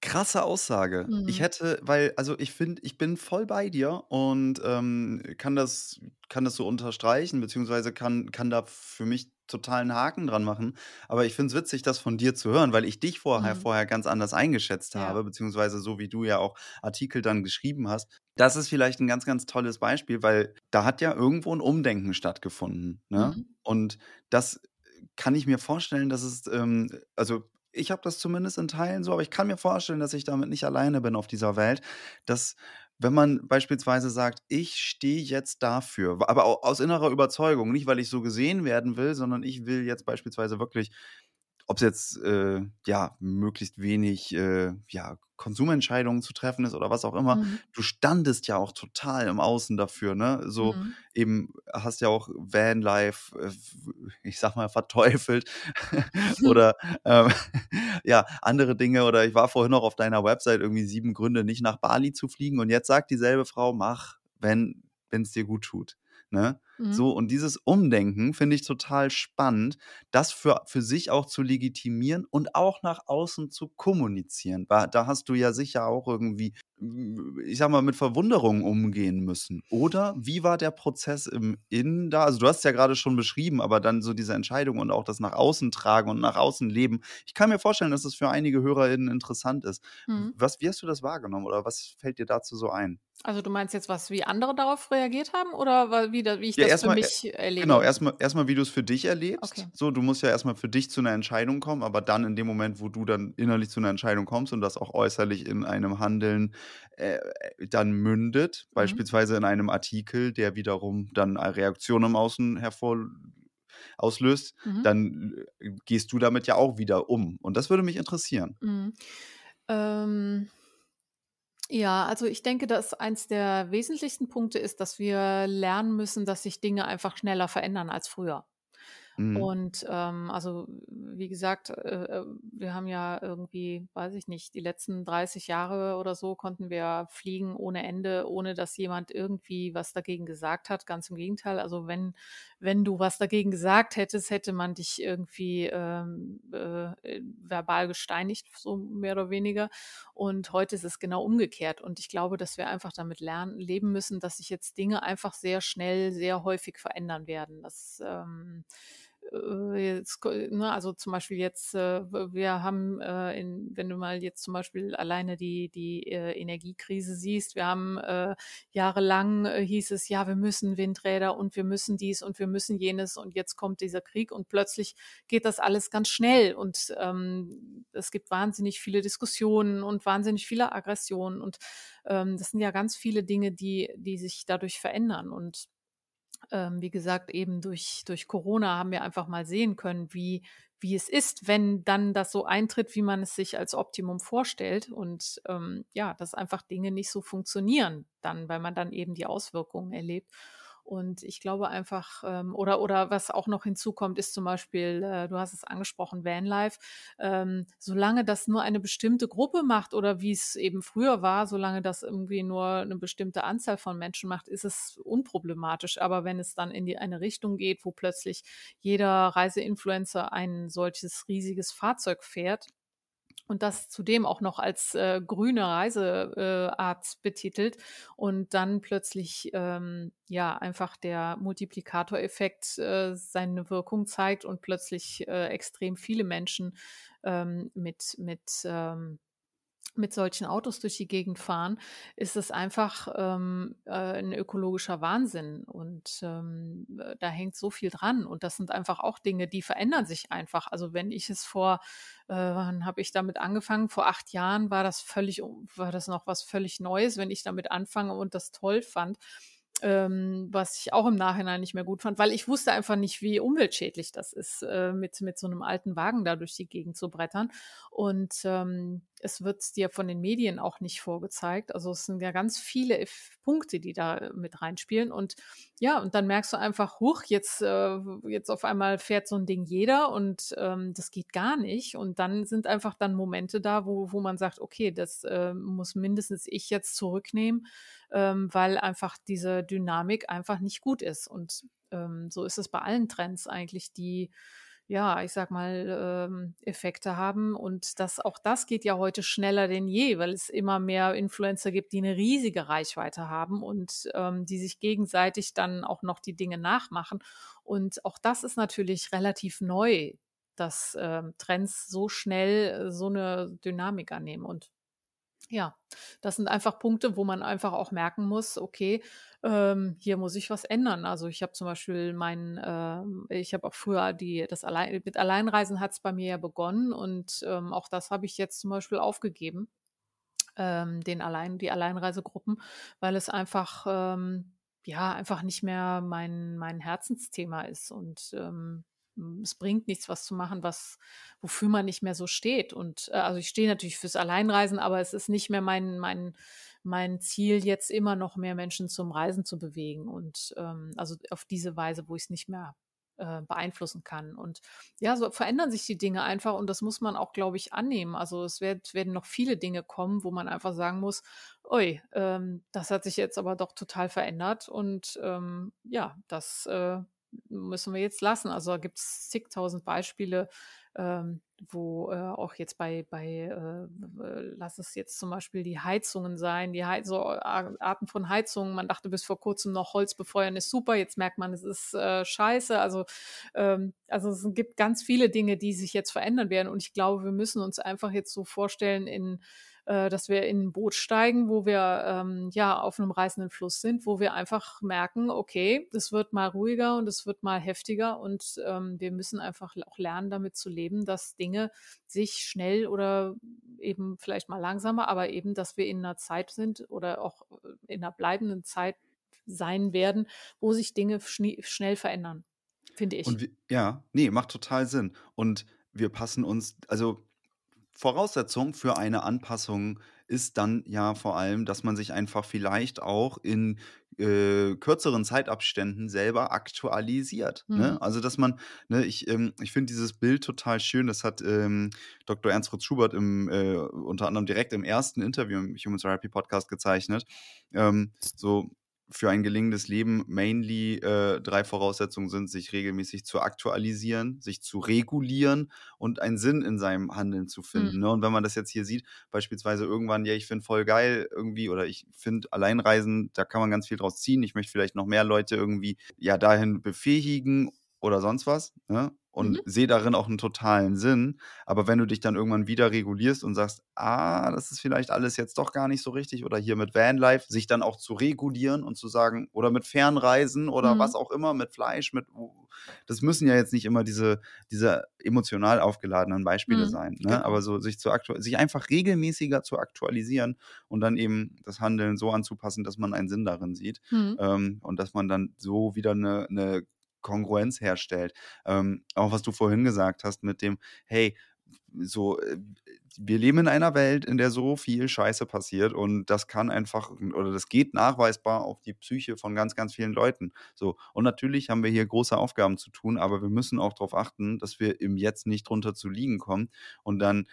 Speaker 2: Krasse Aussage. Ich mhm. hätte, weil, also ich finde, ich bin voll bei dir und ähm, kann das, kann das so unterstreichen, beziehungsweise kann, kann da für mich total einen Haken dran machen. Aber ich finde es witzig, das von dir zu hören, weil ich dich vorher, Mhm. vorher ganz anders eingeschätzt Ja. habe, beziehungsweise so wie du ja auch Artikel dann geschrieben hast. Das ist vielleicht ein ganz, ganz tolles Beispiel, weil da hat ja irgendwo ein Umdenken stattgefunden. Ne? Mhm. Und das kann ich mir vorstellen, dass es, ähm, also ich habe das zumindest in Teilen so, aber ich kann mir vorstellen, dass ich damit nicht alleine bin auf dieser Welt, dass wenn man beispielsweise sagt, ich stehe jetzt dafür, aber aus innerer Überzeugung, nicht weil ich so gesehen werden will, sondern ich will jetzt beispielsweise wirklich ob es jetzt äh, ja möglichst wenig äh, ja, Konsumentscheidungen zu treffen ist oder was auch immer. Mhm. Du standest ja auch total im Außen dafür, ne? So mhm. eben hast ja auch Vanlife, äh, ich sag mal, verteufelt oder ähm, ja, andere Dinge. Oder ich war vorhin noch auf deiner Website irgendwie sieben Gründe, nicht nach Bali zu fliegen. Und jetzt sagt dieselbe Frau, mach, wenn es dir gut tut. Ne? Mhm. So, und dieses Umdenken finde ich total spannend, das für, für sich auch zu legitimieren und auch nach außen zu kommunizieren. Da hast du ja sicher auch irgendwie, ich sag mal, mit Verwunderung umgehen müssen. Oder wie war der Prozess im Innen da? Also, du hast es ja gerade schon beschrieben, aber dann so diese Entscheidung und auch das nach außen tragen und nach außen leben. Ich kann mir vorstellen, dass es das für einige HörerInnen interessant ist. Mhm. Was, wie hast du das wahrgenommen oder was fällt dir dazu so ein?
Speaker 1: Also du meinst jetzt was, wie andere darauf reagiert haben oder wie, wie ich ja, das für mich
Speaker 2: äh, erlebe? Genau, erstmal, erstmal wie du es für dich erlebst. Okay. So, du musst ja erstmal für dich zu einer Entscheidung kommen, aber dann in dem Moment, wo du dann innerlich zu einer Entscheidung kommst und das auch äußerlich in einem Handeln äh, äh dann mündet, mhm. beispielsweise in einem Artikel, der wiederum dann eine Reaktion im Außen hervor auslöst, mhm. dann äh, gehst du damit ja auch wieder um. Und das würde mich interessieren. Mhm.
Speaker 1: Ähm ja, also ich denke, dass eins der wesentlichsten Punkte ist, dass wir lernen müssen, dass sich Dinge einfach schneller verändern als früher. Mhm. Und ähm, also, wie gesagt, äh, äh, wir haben ja irgendwie, weiß ich nicht, die letzten 30 Jahre oder so konnten wir fliegen ohne Ende, ohne dass jemand irgendwie was dagegen gesagt hat. Ganz im Gegenteil. Also wenn, wenn du was dagegen gesagt hättest, hätte man dich irgendwie ähm, äh, verbal gesteinigt, so mehr oder weniger. Und heute ist es genau umgekehrt. Und ich glaube, dass wir einfach damit lernen, leben müssen, dass sich jetzt Dinge einfach sehr schnell, sehr häufig verändern werden. Das ähm, äh, jetzt, ne, also zum Beispiel jetzt, äh, wir haben, äh, in, wenn du mal jetzt zum Beispiel alleine die, die äh, Energiekrise siehst, wir haben äh, jahrelang äh, hieß es, ja, wir müssen Windräder und wir müssen dies und wir müssen jenes und jetzt kommt dieser Krieg und plötzlich geht das alles ganz schnell und ähm, es gibt wahnsinnig viele Diskussionen und wahnsinnig viele Aggressionen und ähm, das sind ja ganz viele Dinge, die, die sich dadurch verändern und ähm, wie gesagt, eben durch, durch Corona haben wir einfach mal sehen können, wie, wie es ist, wenn dann das so eintritt, wie man es sich als Optimum vorstellt. Und ähm, ja, dass einfach Dinge nicht so funktionieren, dann, weil man dann eben die Auswirkungen erlebt. Und ich glaube einfach, ähm, oder, oder was auch noch hinzukommt, ist zum Beispiel, äh, du hast es angesprochen, Vanlife. Ähm, solange das nur eine bestimmte Gruppe macht oder wie es eben früher war, solange das irgendwie nur eine bestimmte Anzahl von Menschen macht, ist es unproblematisch. Aber wenn es dann in die eine Richtung geht, wo plötzlich jeder Reiseinfluencer ein solches riesiges Fahrzeug fährt, und das zudem auch noch als äh, grüne Reiseart äh, betitelt und dann plötzlich ähm, ja einfach der Multiplikatoreffekt äh, seine Wirkung zeigt und plötzlich äh, extrem viele Menschen ähm, mit mit ähm, mit solchen Autos durch die Gegend fahren, ist es einfach ähm, äh, ein ökologischer Wahnsinn. Und ähm, äh, da hängt so viel dran. Und das sind einfach auch Dinge, die verändern sich einfach. Also wenn ich es vor, äh, wann habe ich damit angefangen? Vor acht Jahren war das völlig, war das noch was völlig Neues, wenn ich damit anfange und das toll fand ähm, was ich auch im Nachhinein nicht mehr gut fand, weil ich wusste einfach nicht, wie umweltschädlich das ist, äh, mit, mit so einem alten Wagen da durch die Gegend zu brettern. Und ähm, es wird dir von den Medien auch nicht vorgezeigt. Also es sind ja ganz viele Punkte, die da mit reinspielen. Und ja, und dann merkst du einfach, huch, jetzt, äh, jetzt auf einmal fährt so ein Ding jeder und ähm, das geht gar nicht. Und dann sind einfach dann Momente da, wo, wo man sagt, okay, das äh, muss mindestens ich jetzt zurücknehmen ähm, weil einfach diese Dynamik einfach nicht gut ist. Und ähm, so ist es bei allen Trends eigentlich, die ja, ich sag mal, ähm, Effekte haben. Und das, auch das geht ja heute schneller denn je, weil es immer mehr Influencer gibt, die eine riesige Reichweite haben und ähm, die sich gegenseitig dann auch noch die Dinge nachmachen. Und auch das ist natürlich relativ neu, dass ähm, Trends so schnell äh, so eine Dynamik annehmen. Und ja, das sind einfach Punkte, wo man einfach auch merken muss, okay, ähm, hier muss ich was ändern. Also ich habe zum Beispiel mein, äh, ich habe auch früher die, das Allein, mit Alleinreisen hat es bei mir ja begonnen und ähm, auch das habe ich jetzt zum Beispiel aufgegeben, ähm, den Allein, die Alleinreisegruppen, weil es einfach, ähm, ja, einfach nicht mehr mein, mein Herzensthema ist und ähm, es bringt nichts, was zu machen, was, wofür man nicht mehr so steht. Und äh, also ich stehe natürlich fürs Alleinreisen, aber es ist nicht mehr mein, mein, mein Ziel, jetzt immer noch mehr Menschen zum Reisen zu bewegen. Und ähm, also auf diese Weise, wo ich es nicht mehr äh, beeinflussen kann. Und ja, so verändern sich die Dinge einfach und das muss man auch, glaube ich, annehmen. Also es wird, werden noch viele Dinge kommen, wo man einfach sagen muss, oi, ähm, das hat sich jetzt aber doch total verändert und ähm, ja, das äh, müssen wir jetzt lassen. Also da gibt es zigtausend Beispiele, ähm, wo äh, auch jetzt bei, bei äh, lass es jetzt zum Beispiel die Heizungen sein, die Heiz so Arten von Heizungen. Man dachte bis vor kurzem noch Holz befeuern ist super, jetzt merkt man, es ist äh, scheiße. Also, ähm, also es gibt ganz viele Dinge, die sich jetzt verändern werden. Und ich glaube, wir müssen uns einfach jetzt so vorstellen in äh, dass wir in ein Boot steigen, wo wir ähm, ja auf einem reißenden Fluss sind, wo wir einfach merken, okay, es wird mal ruhiger und es wird mal heftiger und ähm, wir müssen einfach auch lernen, damit zu leben, dass Dinge sich schnell oder eben vielleicht mal langsamer, aber eben, dass wir in einer Zeit sind oder auch in einer bleibenden Zeit sein werden, wo sich Dinge schnell verändern, finde ich.
Speaker 2: Und wir, ja, nee, macht total Sinn. Und wir passen uns, also Voraussetzung für eine Anpassung ist dann ja vor allem, dass man sich einfach vielleicht auch in äh, kürzeren Zeitabständen selber aktualisiert. Ne? Mhm. Also dass man, ne, ich, ähm, ich finde dieses Bild total schön. Das hat ähm, Dr. Ernst Fritz Schubert im, äh, unter anderem direkt im ersten Interview im Human Therapy Podcast gezeichnet. Ähm, so für ein gelingendes Leben mainly äh, drei Voraussetzungen sind, sich regelmäßig zu aktualisieren, sich zu regulieren und einen Sinn in seinem Handeln zu finden. Mhm. Ne? Und wenn man das jetzt hier sieht, beispielsweise irgendwann, ja, ich finde voll geil irgendwie oder ich finde Alleinreisen, da kann man ganz viel draus ziehen. Ich möchte vielleicht noch mehr Leute irgendwie ja dahin befähigen oder sonst was. Ne? Und
Speaker 1: Mhm.
Speaker 2: sehe darin auch einen totalen Sinn. Aber wenn du dich dann irgendwann wieder regulierst und sagst: „Ah, das ist vielleicht alles jetzt doch gar nicht so richtig“ oder hier mit Vanlife, sich dann auch zu regulieren und zu sagen oder mit Fernreisen oder was
Speaker 1: Mhm.
Speaker 2: auch immer, mit Fleisch, mit das müssen ja jetzt nicht immer diese diese emotional aufgeladenen Beispiele
Speaker 1: Mhm.
Speaker 2: sein, ne?
Speaker 1: Genau.
Speaker 2: Aber so sich zu sich einfach regelmäßiger zu aktualisieren und dann eben das Handeln so anzupassen, dass man einen Sinn darin sieht,
Speaker 1: Mhm.
Speaker 2: ähm, und dass man dann so wieder 'ne 'ne Kongruenz herstellt. Ähm, auch was du vorhin gesagt hast mit dem: „Hey, so, äh, wir leben in einer Welt, in der so viel Scheiße passiert und das kann einfach oder das geht nachweisbar auf die Psyche von ganz, ganz vielen Leuten.“ So, und natürlich haben wir hier große Aufgaben zu tun, aber wir müssen auch drauf achten, dass wir im Jetzt nicht drunter zu liegen kommen und dann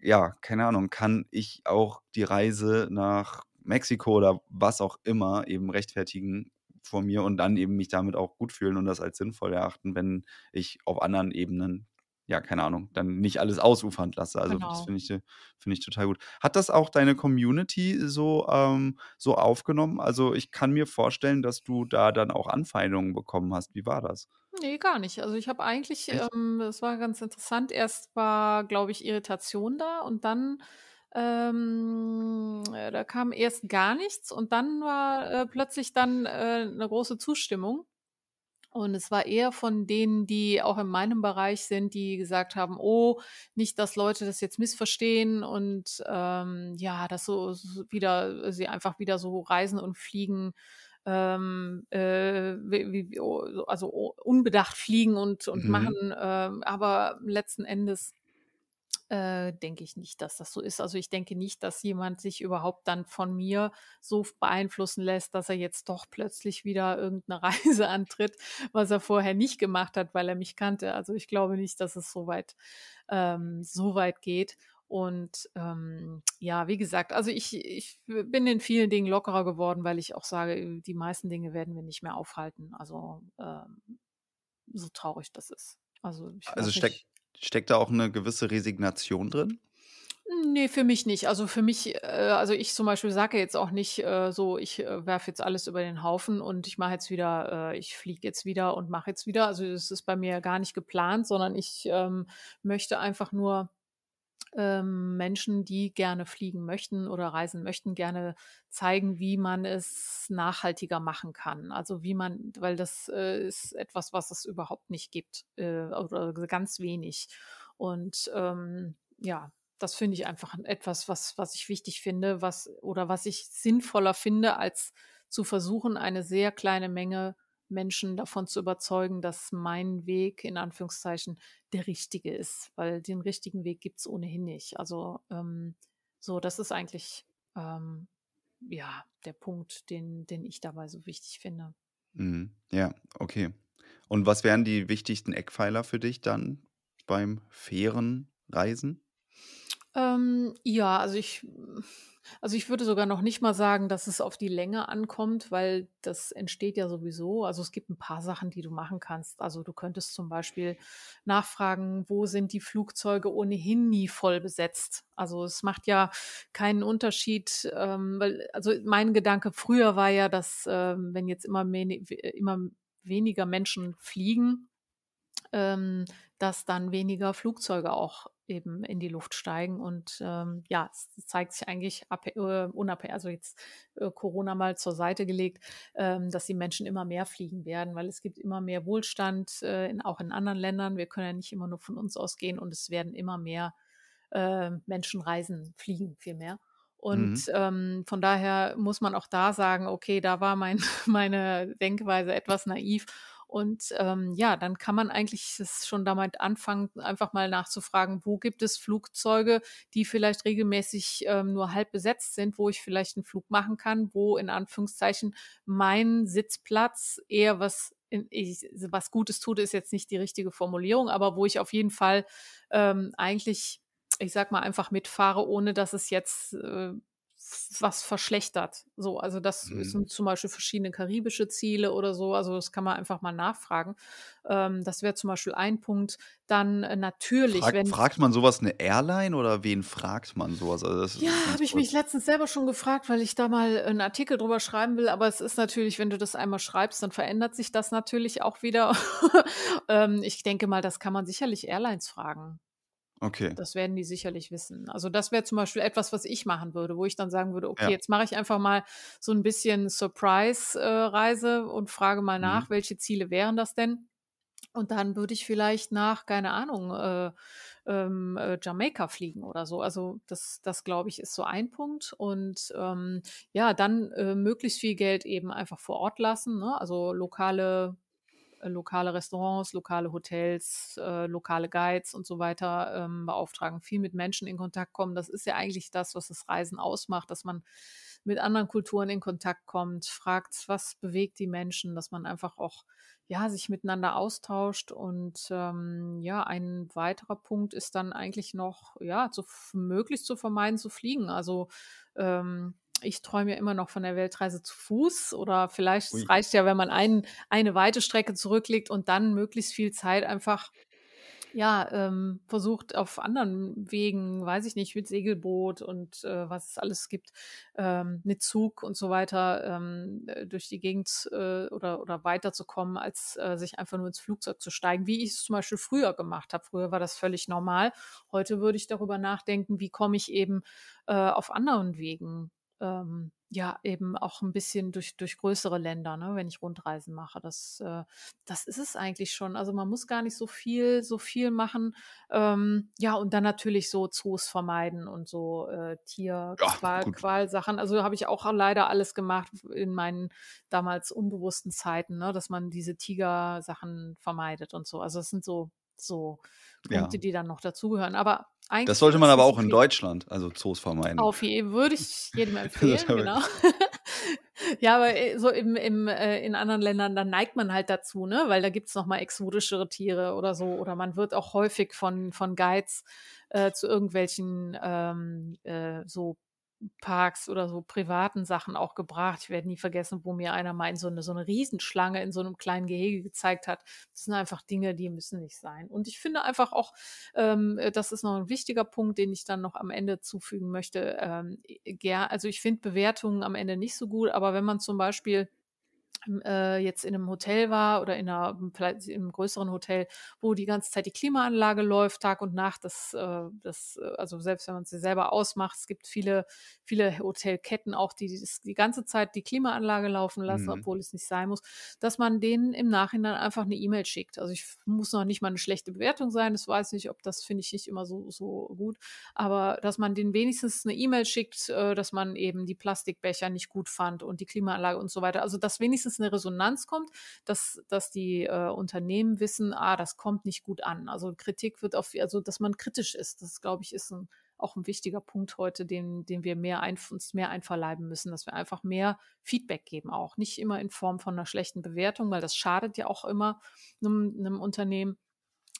Speaker 2: ja, keine Ahnung, kann ich auch die Reise nach Mexiko oder was auch immer eben rechtfertigen vor mir und dann eben mich damit auch gut fühlen und das als sinnvoll erachten, wenn ich auf anderen Ebenen, ja, keine Ahnung, dann nicht alles ausufernd lasse. Also, das
Speaker 1: Genau.
Speaker 2: finde ich, finde ich total gut. Hat das auch deine Community so, ähm so aufgenommen? Also, ich kann mir vorstellen, dass du da dann auch Anfeindungen bekommen hast. Wie war das?
Speaker 1: Ne, gar nicht. Also, ich habe eigentlich ähm, es war ganz interessant. Erst war, glaube ich, Irritation da und dann, ähm, äh, da kam erst gar nichts und dann war, äh, plötzlich dann, äh, 'ne große Zustimmung. Und es war eher von denen, die auch in meinem Bereich sind, die gesagt haben: „Oh, nicht, dass Leute das jetzt missverstehen und, ähm, ja, dass so wieder sie einfach wieder so reisen und fliegen, ähm, äh, wie wie wie o so also, o unbedacht fliegen und und
Speaker 2: Mhm.
Speaker 1: machen.“ Ähm, aber letzten Endes, äh, denke ich nicht, dass das so ist. Also, ich denke nicht, dass jemand sich überhaupt dann von mir so beeinflussen lässt, dass er jetzt doch plötzlich wieder irgend 'ne Reise antritt, was er vorher nicht gemacht hat, weil er mich kannte. Also, ich glaube nicht, dass es so weit ähm, so weit geht. Und, ähm, ja, wie gesagt, also, ich ich bin in vielen Dingen lockerer geworden, weil ich auch sage, die meisten Dinge werden wir nicht mehr aufhalten. Also, ähm, so traurig das ist. Also, ich
Speaker 2: Also, steckt steckt da auch 'ne gewisse Resignation drin?
Speaker 1: Ne, für mich nicht. Also, für mich äh, also, ich zum Beispiel sage jetzt auch nicht, äh, so: „Ich, äh, werfe jetzt alles über den Haufen und ich mache jetzt wieder äh, ich fliege jetzt wieder und mache jetzt wieder.“ Also, das ist bei mir gar nicht geplant, sondern ich, ähm, möchte einfach nur, ähm, Menschen, die gerne fliegen möchten oder reisen möchten, gerne zeigen, wie man es nachhaltiger machen kann. Also, wie man weil das, äh, ist etwas, was es überhaupt nicht gibt, äh, oder ganz wenig. Und, ähm, ja, das finde ich einfach etwas, was was ich wichtig finde, was oder was ich sinnvoller finde, als zu versuchen, eine sehr kleine Menge Menschen davon zu überzeugen, dass mein Weg in Anführungszeichen der richtige ist, weil den richtigen Weg gibt's ohnehin nicht. Also, ähm, so, das ist eigentlich, ähm, ja, der Punkt, den den ich dabei so wichtig finde.
Speaker 2: Mhm. Ja, okay. Und was wären die wichtigsten Eckpfeiler für dich dann beim fairen Reisen?
Speaker 1: Ähm, ja, also ich also ich würde sogar noch nicht mal sagen, dass es auf die Länge ankommt, weil das entsteht ja sowieso. Also, es gibt 'n paar Sachen, die du machen kannst. Also, du könntest zum Beispiel nachfragen, wo sind die Flugzeuge ohnehin nie voll besetzt? Also, es macht ja keinen Unterschied, ähm, weil also mein Gedanke früher war ja, dass, ähm, wenn jetzt immer immer weniger Menschen fliegen, ähm, dass dann weniger Flugzeuge auch eben in die Luft steigen und, ähm, ja, es zeigt sich eigentlich abhä äh, unabhä also jetzt, äh, Corona mal zur Seite gelegt, ähm, dass die Menschen immer mehr fliegen werden, weil es gibt immer mehr Wohlstand, äh, in auch in anderen Ländern. Wir können ja nicht immer nur von uns ausgehen und es werden immer mehr, äh, Menschen reisen, fliegen vielmehr.
Speaker 2: Mhm.
Speaker 1: Und, ähm, von daher muss man auch da sagen: „Okay, da war mein meine Denkweise etwas naiv.“ Und, ähm, ja, dann kann man eigentlich schon damit anfangen, einfach mal nachzufragen, wo gibt es Flugzeuge, die vielleicht regelmäßig, ähm, nur halb besetzt sind, wo ich vielleicht 'n Flug machen kann, wo in Anführungszeichen mein Sitzplatz eher was ich was Gutes tut, ist jetzt nicht die richtige Formulierung, aber wo ich auf jeden Fall, ähm, eigentlich, ich sage mal, einfach mitfahre, ohne dass es jetzt, äh, was verschlechtert. So, also das
Speaker 2: Mhm.
Speaker 1: sind zum Beispiel verschiedene karibische Ziele oder so. Also das kann man einfach mal nachfragen. Ähm, das wäre zum Beispiel ein Punkt. Dann äh, natürlich,
Speaker 2: Fragt
Speaker 1: wenn
Speaker 2: fragt man sowas eine Airline oder wen fragt man sowas? Also,
Speaker 1: ja, habe ich mich letztens selber schon gefragt, weil ich da mal einen Artikel drüber schreiben will. Aber es ist natürlich, wenn du das einmal schreibst, dann verändert sich das natürlich auch wieder. ähm, ich denke mal, das kann man sicherlich Airlines fragen.
Speaker 2: Okay.
Speaker 1: Das werden die sicherlich wissen. Also das wäre zum Beispiel etwas, was ich machen würde, wo ich dann sagen würde, okay,
Speaker 2: Ja.
Speaker 1: jetzt mache ich einfach mal so ein bisschen Surprise-Reise und frage mal
Speaker 2: Mhm.
Speaker 1: nach, welche Ziele wären das denn? Und dann würde ich vielleicht nach, keine Ahnung, äh, ähm, äh, Jamaika fliegen oder so. Also das, das glaube ich, ist so ein Punkt. Und ähm, ja, dann äh, möglichst viel Geld eben einfach vor Ort lassen. Ne? Also lokale äh, lokale Restaurants, lokale Hotels, äh, lokale Guides und so weiter ähm, beauftragen, viel mit Menschen in Kontakt kommen. Das ist ja eigentlich das, was das Reisen ausmacht, dass man mit anderen Kulturen in Kontakt kommt, fragt, was bewegt die Menschen, dass man einfach auch ja, sich miteinander austauscht. Und ähm, ja, ein weiterer Punkt ist dann eigentlich noch, ja, zu, möglichst zu vermeiden zu fliegen. Also ähm, ich träume ja immer noch von der Weltreise zu Fuß oder vielleicht
Speaker 2: Ui.
Speaker 1: es reicht ja, wenn man ein, eine weite Strecke zurücklegt und dann möglichst viel Zeit einfach ja, ähm, versucht auf anderen Wegen, weiß ich nicht, mit Segelboot und äh, was es alles gibt, ähm, mit Zug und so weiter ähm, äh, durch die Gegend äh, oder, oder weiterzukommen, als äh, sich einfach nur ins Flugzeug zu steigen, wie ich es zum Beispiel früher gemacht habe. Früher war das völlig normal. Heute würde ich darüber nachdenken, wie komme ich eben äh, auf anderen Wegen ähm, ja, eben auch ein bisschen durch, durch größere Länder, ne, wenn ich Rundreisen mache. Das, äh, das ist es eigentlich schon. Also man muss gar nicht so viel, so viel machen. Ähm, ja, und dann natürlich so Zoos vermeiden und so äh,
Speaker 2: Ja,
Speaker 1: Tierqual,
Speaker 2: gut.
Speaker 1: Qualsachen. Also habe ich auch leider alles gemacht in meinen damals unbewussten Zeiten, ne, dass man diese Tiger-Sachen vermeidet und so. Also es sind so, so Punkte,
Speaker 2: Ja.
Speaker 1: die dann noch dazugehören. Aber eigentlich
Speaker 2: Das sollte man
Speaker 1: es
Speaker 2: aber auch
Speaker 1: so
Speaker 2: in. Deutschland, also Zoos vermeiden.
Speaker 1: Auf je würde ich jedem empfehlen, genau. Ja, aber äh, so im, im, äh, in anderen Ländern, da neigt man halt dazu, ne? Weil da gibt's noch mal exotischere Tiere oder so. Oder man wird auch häufig von, von Guides äh, zu irgendwelchen ähm, äh, so Parks oder so privaten Sachen auch gebracht. Ich werde nie vergessen, wo mir einer mal in so eine, so eine Riesenschlange in so einem kleinen Gehege gezeigt hat. Das sind einfach Dinge, die müssen nicht sein. Und ich finde einfach auch, ähm, äh, das ist noch ein wichtiger Punkt, den ich dann noch am Ende zufügen möchte. Ähm, ger also ich finde Bewertungen am Ende nicht so gut, aber wenn man zum Beispiel äh, jetzt in einem Hotel war oder in einer, vielleicht in einem größeren Hotel, wo die ganze Zeit die Klimaanlage läuft, Tag und Nacht, das, äh, das, äh, also selbst wenn man sie selber ausmacht, es gibt viele, viele Hotelketten auch, die das, die ganze Zeit die Klimaanlage laufen lassen,
Speaker 2: Mhm.
Speaker 1: obwohl es nicht sein muss, dass man denen im Nachhinein einfach eine E-Mail schickt. Also ich muss noch nicht mal eine schlechte Bewertung sein, das weiß ich, ob das finde ich nicht immer so, so gut, aber dass man denen wenigstens eine E-Mail schickt, äh, dass man eben die Plastikbecher nicht gut fand und die Klimaanlage und so weiter. Also dass wenigstens eine Resonanz kommt, dass, dass die äh, Unternehmen wissen, ah, das kommt nicht gut an. Also Kritik wird auf, also dass man kritisch ist, das glaube ich ist ein, auch ein wichtiger Punkt heute, den, den wir mehr ein, uns mehr einverleiben müssen, dass wir einfach mehr Feedback geben auch. Nicht immer in Form von einer schlechten Bewertung, weil das schadet ja auch immer einem, einem Unternehmen,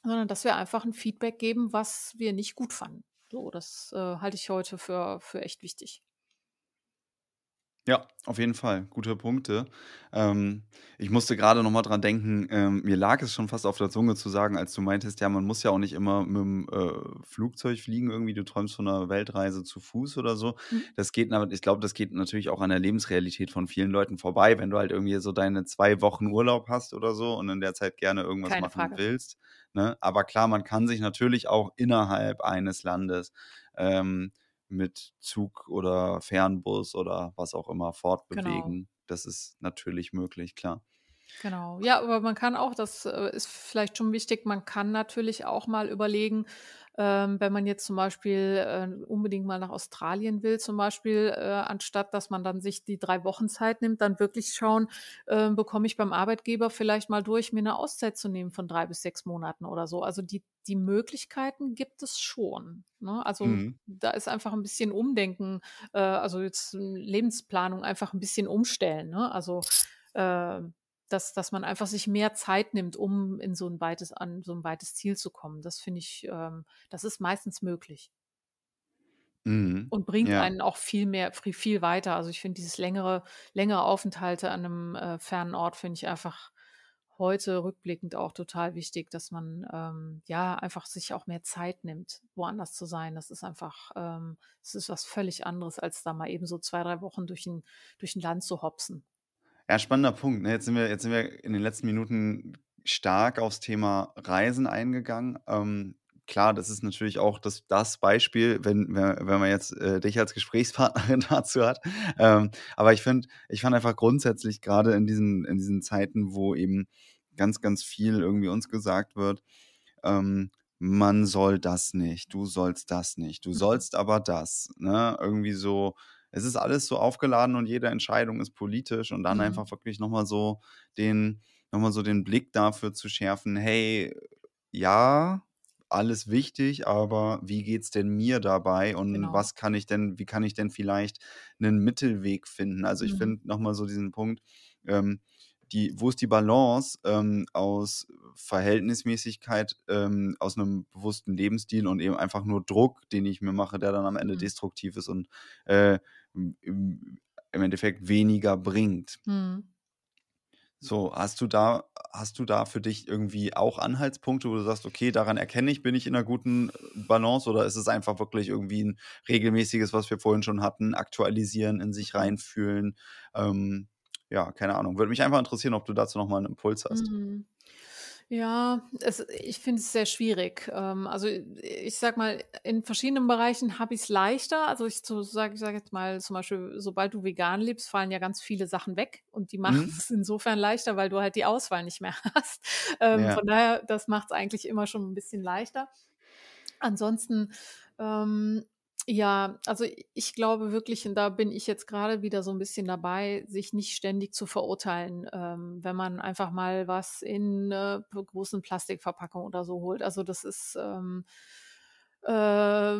Speaker 1: sondern dass wir einfach ein Feedback geben, was wir nicht gut fanden. So, das äh, halte ich heute für, für echt wichtig.
Speaker 2: Ja, auf jeden Fall. Gute Punkte. Ähm, ich musste gerade noch mal dran denken, ähm, mir lag es schon fast auf der Zunge zu sagen, als du meintest, ja, man muss ja auch nicht immer mit dem äh, Flugzeug fliegen irgendwie, du träumst von einer Weltreise zu Fuß oder so.
Speaker 1: Mhm.
Speaker 2: Das geht, aber ich glaube, das geht natürlich auch an der Lebensrealität von vielen Leuten vorbei, wenn du halt irgendwie so deine zwei Wochen Urlaub hast oder so und in der Zeit gerne irgendwas
Speaker 1: Keine
Speaker 2: machen
Speaker 1: Frage.
Speaker 2: willst. Ne? Aber klar, man kann sich natürlich auch innerhalb eines Landes ähm, mit Zug oder Fernbus oder was auch immer
Speaker 1: Genau.
Speaker 2: fortbewegen. Das ist natürlich möglich, klar.
Speaker 1: Genau. Ja, aber man kann auch, das äh, ist vielleicht schon wichtig, man kann natürlich auch mal überlegen, ähm, wenn man jetzt zum Beispiel äh, unbedingt mal nach Australien will, zum Beispiel, äh, anstatt dass man dann sich die drei Wochen Zeit nimmt, dann wirklich schauen, äh, bekomme ich beim Arbeitgeber vielleicht mal durch, mir eine Auszeit zu nehmen von drei bis sechs Monaten oder so. Also die, die Möglichkeiten gibt es schon. Ne? Also
Speaker 2: Mhm.
Speaker 1: da ist einfach ein bisschen Umdenken, äh, also jetzt äh, Lebensplanung einfach ein bisschen umstellen. Ne? Also äh, dass, dass man einfach sich mehr Zeit nimmt, um in so ein weites, an so ein weites Ziel zu kommen. Das finde ich, ähm, das ist meistens möglich.
Speaker 2: Mhm.
Speaker 1: Und bringt
Speaker 2: Ja.
Speaker 1: einen auch viel mehr viel weiter. Also, ich finde dieses längere längere Aufenthalte an 'nem, äh, fernen Ort finde ich einfach heute rückblickend auch total wichtig, dass man, ähm, ja, einfach sich auch mehr Zeit nimmt, woanders zu sein. Das ist einfach ähm, es ist was völlig anderes, als da mal eben so 2, 3 Wochen durch 'n durch 'n Land zu hopsen.
Speaker 2: Ja, spannender Punkt, ne? Jetzt sind wir jetzt sind wir in den letzten Minuten stark aufs Thema Reisen eingegangen. Ähm, klar, das ist natürlich auch das das Beispiel, wenn we wenn man jetzt, äh, dich als Gesprächspartnerin dazu hat. Ähm, aber ich finde ich fand einfach grundsätzlich grade in diesen in diesen Zeiten, wo eben ganz, ganz viel irgendwie uns gesagt wird, ähm: „Man soll das nicht, du sollst das nicht, du
Speaker 1: Mhm.
Speaker 2: sollst aber das“, ne? Irgendwie so es ist alles so aufgeladen und jede Entscheidung ist politisch und dann
Speaker 1: Mhm.
Speaker 2: einfach wirklich noch mal so den noch mal so den Blick dafür zu schärfen: „Hey, ja, alles wichtig, aber wie geht's denn mir dabei und
Speaker 1: Genau.
Speaker 2: was kann ich denn wie kann ich denn vielleicht 'nen Mittelweg finden?“ Also, ich
Speaker 1: Mhm.
Speaker 2: finde noch mal so diesen Punkt, ähm, die wo ist die Balance, ähm, aus Verhältnismäßigkeit, ähm, aus 'nem bewussten Lebensstil und eben einfach nur Druck, den ich mir mache, der dann am Ende
Speaker 1: Mhm.
Speaker 2: destruktiv ist und, äh, im Endeffekt weniger bringt.
Speaker 1: Mhm.
Speaker 2: So, hast du da hast du da für dich irgendwie auch Anhaltspunkte, wo du sagst: „Okay, daran erkenne ich, bin ich in 'ner guten, äh, Balance“, oder ist es einfach wirklich irgendwie 'n regelmäßiges, was wir vorhin schon hatten, aktualisieren, in sich reinfühlen? Ähm, ja, keine Ahnung. Würde mich einfach interessieren, ob du dazu noch mal 'n Impuls hast.
Speaker 1: Mhm. Ja, es ich finde es sehr schwierig. Ähm, also, ich sage mal, in verschiedenen Bereichen habe ich's leichter. Also, ich sage ich sage jetzt mal zum Beispiel, sobald du vegan lebst, fallen ja ganz viele Sachen weg und die
Speaker 2: Mhm.
Speaker 1: machen's insofern leichter, weil du halt die Auswahl nicht mehr hast. Ähm,
Speaker 2: Ja.
Speaker 1: von daher, das macht's eigentlich immer schon 'n bisschen leichter. Ansonsten, ähm, ja, also, ich glaube wirklich und da bin ich jetzt grade wieder so 'n bisschen dabei, sich nicht ständig zu verurteilen, ähm, wenn man einfach mal was in p großen Plastikverpackung oder so holt. Also, das ist, ähm, äh,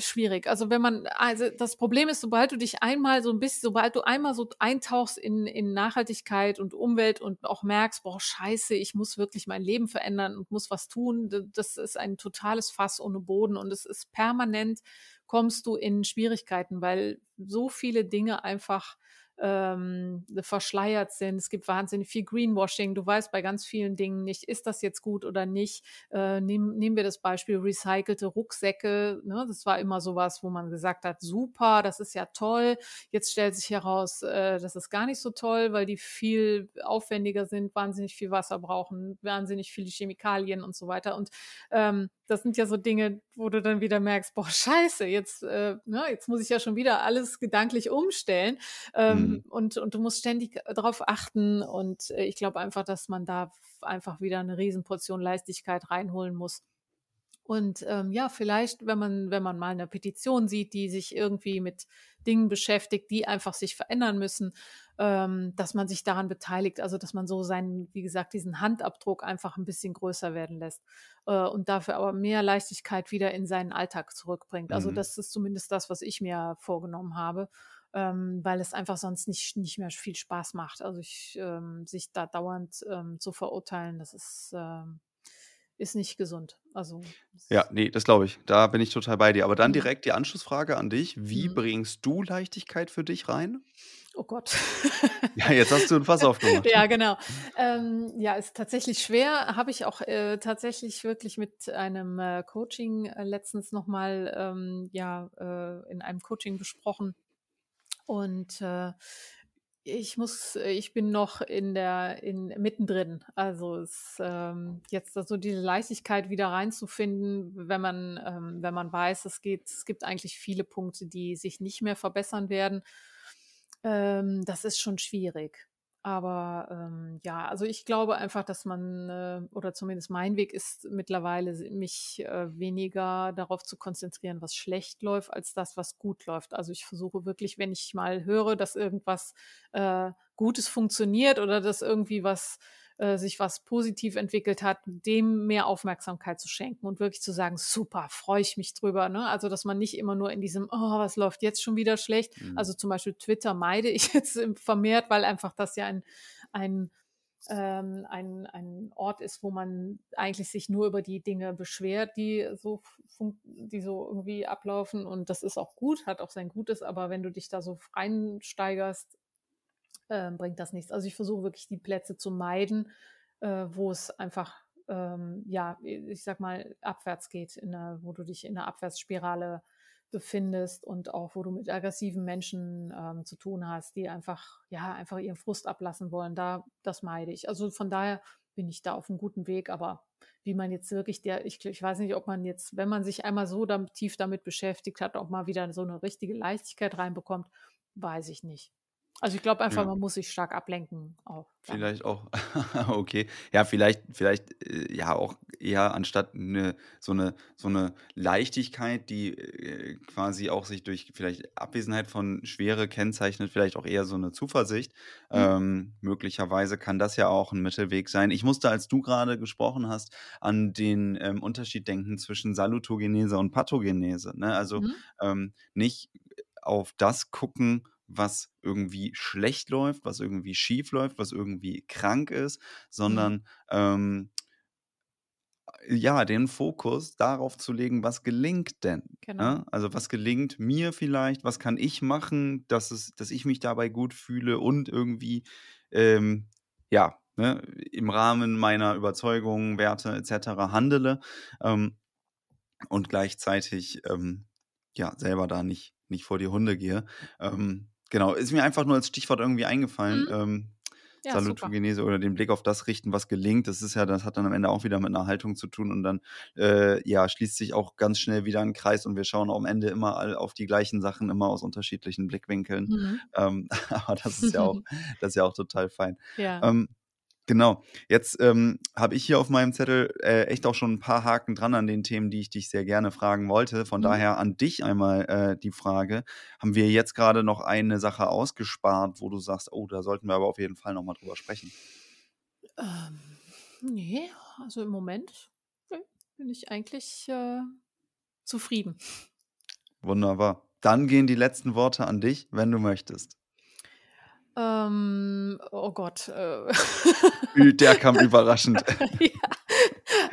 Speaker 1: schwierig. Also, wenn man also, das Problem ist, sobald du dich einmal so 'n biss sobald du einmal so eintauchst in in Nachhaltigkeit und Umwelt und auch merkst: „Boah, scheiße, ich muss wirklich mein Leben verändern und muss was tun“, das ist ein totales Fass ohne Boden und es ist permanent kommst du in Schwierigkeiten, weil so viele Dinge einfach, ähm, verschleiert sind. Es gibt wahnsinnig viel Greenwashing. Du weißt bei ganz vielen Dingen nicht, ist das jetzt gut oder nicht? Äh, nehmen nehmen wir das Beispiel recycelte Rucksäcke, ne? Das war immer so was, wo man gesagt hat: „Super, das ist ja toll.“ Jetzt stellt sich heraus, äh, das ist gar nicht so toll, weil die viel aufwendiger sind, wahnsinnig viel Wasser brauchen, wahnsinnig viele Chemikalien und so weiter. Und, ähm, das sind ja so Dinge, wo du dann wieder merkst: „Boah, scheiße, jetzt, äh, ne jetzt muss ich ja schon wieder alles gedanklich umstellen.“ Ähm,
Speaker 2: Mhm.
Speaker 1: und und du musst ständig drauf achten und, äh, ich glaube einfach, dass man da einfach wieder 'ne Riesenportion Leichtigkeit reinholen muss. Und, ähm, ja, vielleicht, wenn man wenn man mal 'ne Petition sieht, die sich irgendwie mit Dingen beschäftigt, die einfach sich verändern müssen, ähm, dass man sich daran beteiligt. Also, dass man so seinen wie gesagt, diesen Handabdruck einfach 'n bisschen größer werden lässt, äh, und dafür aber mehr Leichtigkeit wieder in seinen Alltag zurückbringt. Also,
Speaker 2: Mhm.
Speaker 1: das ist zumindest das, was ich mir vorgenommen habe, ähm, weil es einfach sonst nicht nicht mehr viel Spaß macht. Also, ich ähm, sich da dauernd, ähm, zu verurteilen, das ist, ähm ist nicht gesund. Also,
Speaker 2: Ja,
Speaker 1: das
Speaker 2: ne, das glaube ich. Da bin ich total bei dir. Aber dann
Speaker 1: Mhm.
Speaker 2: direkt die Anschlussfrage an dich: Wie
Speaker 1: Mhm.
Speaker 2: bringst du Leichtigkeit für dich rein?
Speaker 1: Oh Gott.
Speaker 2: Ja, jetzt hast du 'n Fass aufgemacht.
Speaker 1: Ja, genau. Ähm, ja, ist tatsächlich schwer. Habe ich auch, äh, tatsächlich wirklich mit einem, äh, Coaching, äh, letztens noch mal, ähm, ja, äh, in einem Coaching besprochen. Und, äh, ich muss ich bin noch in der in mittendrin. Also, es, ähm jetzt so diese Leichtigkeit wieder reinzufinden, wenn man ähm, wenn man weiß, es geht es gibt eigentlich viele Punkte, die sich nicht mehr verbessern werden. Ähm, das ist schon schwierig. Aber, ähm, ja, also, ich glaube einfach, dass man, äh oder zumindest mein Weg ist mittlerweile, mich, äh, weniger darauf zu konzentrieren, was schlecht läuft, als das, was gut läuft. Also, ich versuche wirklich, wenn ich mal höre, dass irgendwas, äh, Gutes funktioniert oder dass irgendwie was äh, sich was positiv entwickelt hat, dem mehr Aufmerksamkeit zu schenken und wirklich zu sagen: „Super, freue ich mich drüber“, ne? Also, dass man nicht immer nur in diesem: „Oh, was läuft jetzt schon wieder schlecht?“
Speaker 2: Mhm.
Speaker 1: Also, zum Beispiel Twitter meide ich jetzt, vermehrt, weil einfach das ja ein ein ähm, ein ein Ort ist, wo man eigentlich sich nur über die Dinge beschwert, die so, die so irgendwie ablaufen. Und das ist auch gut, hat auch sein Gutes, aber wenn du dich da so reinsteigerst, äh, bringt das nichts. Also ich versuche wirklich die Plätze zu meiden, äh, wo es einfach, ähm, ja, ich sag mal, abwärts geht, einer, wo du dich in einer Abwärtsspirale befindest und auch wo du mit aggressiven Menschen ähm, zu tun hast, die einfach, ja, einfach ihren Frust ablassen wollen. Da, das meide ich. Also von daher bin ich da auf einem guten Weg, aber wie man jetzt wirklich der, ich, ich weiß nicht, ob man jetzt, wenn man sich einmal so damit, tief damit beschäftigt hat, auch mal wieder so eine richtige Leichtigkeit reinbekommt, weiß ich nicht. Also ich glaube einfach, ja. man muss sich stark ablenken
Speaker 2: auch. Vielleicht auch, okay. Ja, vielleicht, vielleicht äh, ja auch eher anstatt eine, so, eine, so eine Leichtigkeit, die äh, quasi auch sich durch vielleicht Abwesenheit von Schwere kennzeichnet, vielleicht auch eher so eine Zuversicht. Mhm. Ähm, möglicherweise kann das ja auch ein Mittelweg sein. Ich musste, als du gerade gesprochen hast, an den ähm, Unterschied denken zwischen Salutogenese und Pathogenese. Ne? Also mhm. ähm, nicht auf das gucken, was irgendwie schlecht läuft, was irgendwie schief läuft, was irgendwie krank ist, mhm. sondern mhm. ähm, ja, den Fokus darauf zu legen, was gelingt denn? Ne? Genau. Ja? Also was gelingt mir vielleicht, was kann ich machen, dass, es, dass ich mich dabei gut fühle und irgendwie, ähm, ja, ne, im Rahmen meiner Überzeugungen, Werte etc. handele ähm, und gleichzeitig ähm, ja selber da nicht, nicht vor die Hunde gehe. Ähm, Genau, ist mir einfach nur als Stichwort irgendwie eingefallen. Mhm. Ähm, ja, Salutogenese oder den Blick auf das richten, was gelingt. Das ist ja, das hat dann am Ende auch wieder mit einer Haltung zu tun und dann äh, ja schließt sich auch ganz schnell wieder ein Kreis und wir schauen am Ende immer all auf die gleichen Sachen, immer aus unterschiedlichen Blickwinkeln. Mhm. Ähm, aber das ist ja auch, das ist ja auch total fein. Ja. Ähm, Genau. Jetzt ähm, habe ich hier auf meinem Zettel äh, echt auch schon ein paar Haken dran an den Themen, die ich dich sehr gerne fragen wollte. Von mhm. daher an dich einmal äh, die Frage: Haben wir jetzt gerade noch eine Sache ausgespart, wo du sagst, oh, da sollten wir aber auf jeden Fall nochmal drüber sprechen?
Speaker 1: Ähm, nee, also im Moment bin ich eigentlich äh, zufrieden.
Speaker 2: Wunderbar. Dann gehen die letzten Worte an dich, wenn du möchtest.
Speaker 1: Ähm, oh Gott. Äh.
Speaker 2: Der kam überraschend.
Speaker 1: ja.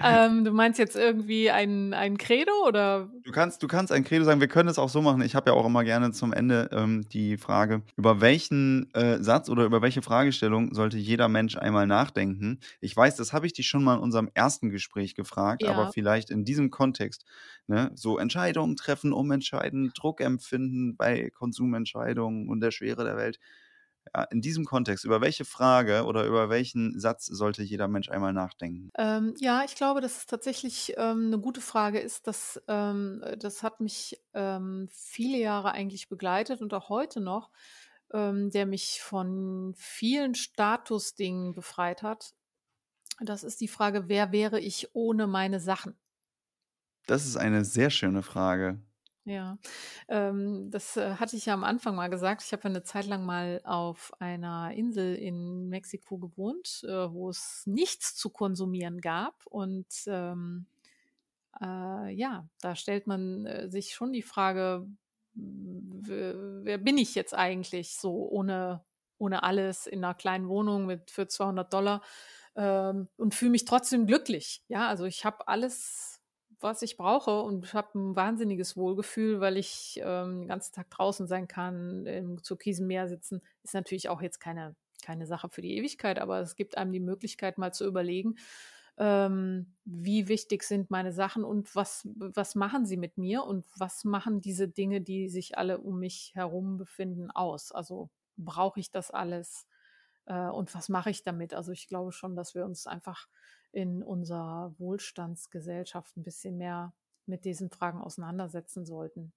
Speaker 1: Ähm, du meinst jetzt irgendwie ein, ein Credo oder?
Speaker 2: Du kannst, du kannst ein Credo sagen. Wir können es auch so machen. Ich habe ja auch immer gerne zum Ende ähm, die Frage, über welchen äh, Satz oder über welche Fragestellung sollte jeder Mensch einmal nachdenken? Ich weiß, das habe ich dich schon mal in unserem ersten Gespräch gefragt, ja. aber vielleicht in diesem Kontext, ne, so Entscheidungen treffen, umentscheiden, Druck empfinden bei Konsumentscheidungen und der Schwere der Welt in diesem Kontext, über welche Frage oder über welchen Satz sollte jeder Mensch einmal nachdenken?
Speaker 1: Ähm, ja, ich glaube, dass es tatsächlich ähm, eine gute Frage ist. Dass, ähm, das hat mich ähm, viele Jahre eigentlich begleitet und auch heute noch, ähm, der mich von vielen Statusdingen befreit hat. Das ist die Frage, wer wäre ich ohne meine Sachen?
Speaker 2: Das ist eine sehr schöne Frage.
Speaker 1: Ja, ähm, das äh, hatte ich ja am Anfang mal gesagt. Ich habe eine Zeit lang mal auf einer Insel in Mexiko gewohnt, äh, wo es nichts zu konsumieren gab. Und ähm, äh, ja, da stellt man äh, sich schon die Frage, wer bin ich jetzt eigentlich so ohne, ohne alles in einer kleinen Wohnung mit für 200 Dollar ähm, und fühle mich trotzdem glücklich. Ja, also ich habe alles was ich brauche und habe ein wahnsinniges Wohlgefühl, weil ich ähm, den ganzen Tag draußen sein kann, im türkisen Meer sitzen. Ist natürlich auch jetzt keine, keine Sache für die Ewigkeit, aber es gibt einem die Möglichkeit, mal zu überlegen, ähm, wie wichtig sind meine Sachen und was, was machen sie mit mir und was machen diese Dinge, die sich alle um mich herum befinden, aus. Also brauche ich das alles äh, und was mache ich damit? Also ich glaube schon, dass wir uns einfach in unserer Wohlstandsgesellschaft ein bisschen mehr mit diesen Fragen auseinandersetzen sollten.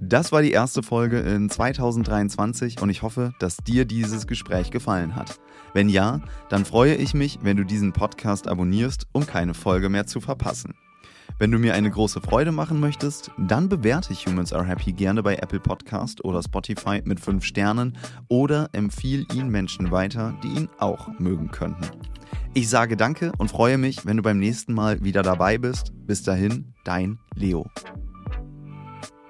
Speaker 2: Das war die erste Folge in 2023 und ich hoffe, dass dir dieses Gespräch gefallen hat. Wenn ja, dann freue ich mich, wenn du diesen Podcast abonnierst, um keine Folge mehr zu verpassen. Wenn du mir eine große Freude machen möchtest, dann bewerte Humans Are Happy gerne bei Apple Podcast oder Spotify mit 5 Sternen oder empfiehl ihn Menschen weiter, die ihn auch mögen könnten. Ich sage danke und freue mich, wenn du beim nächsten Mal wieder dabei bist. Bis dahin, dein Leo.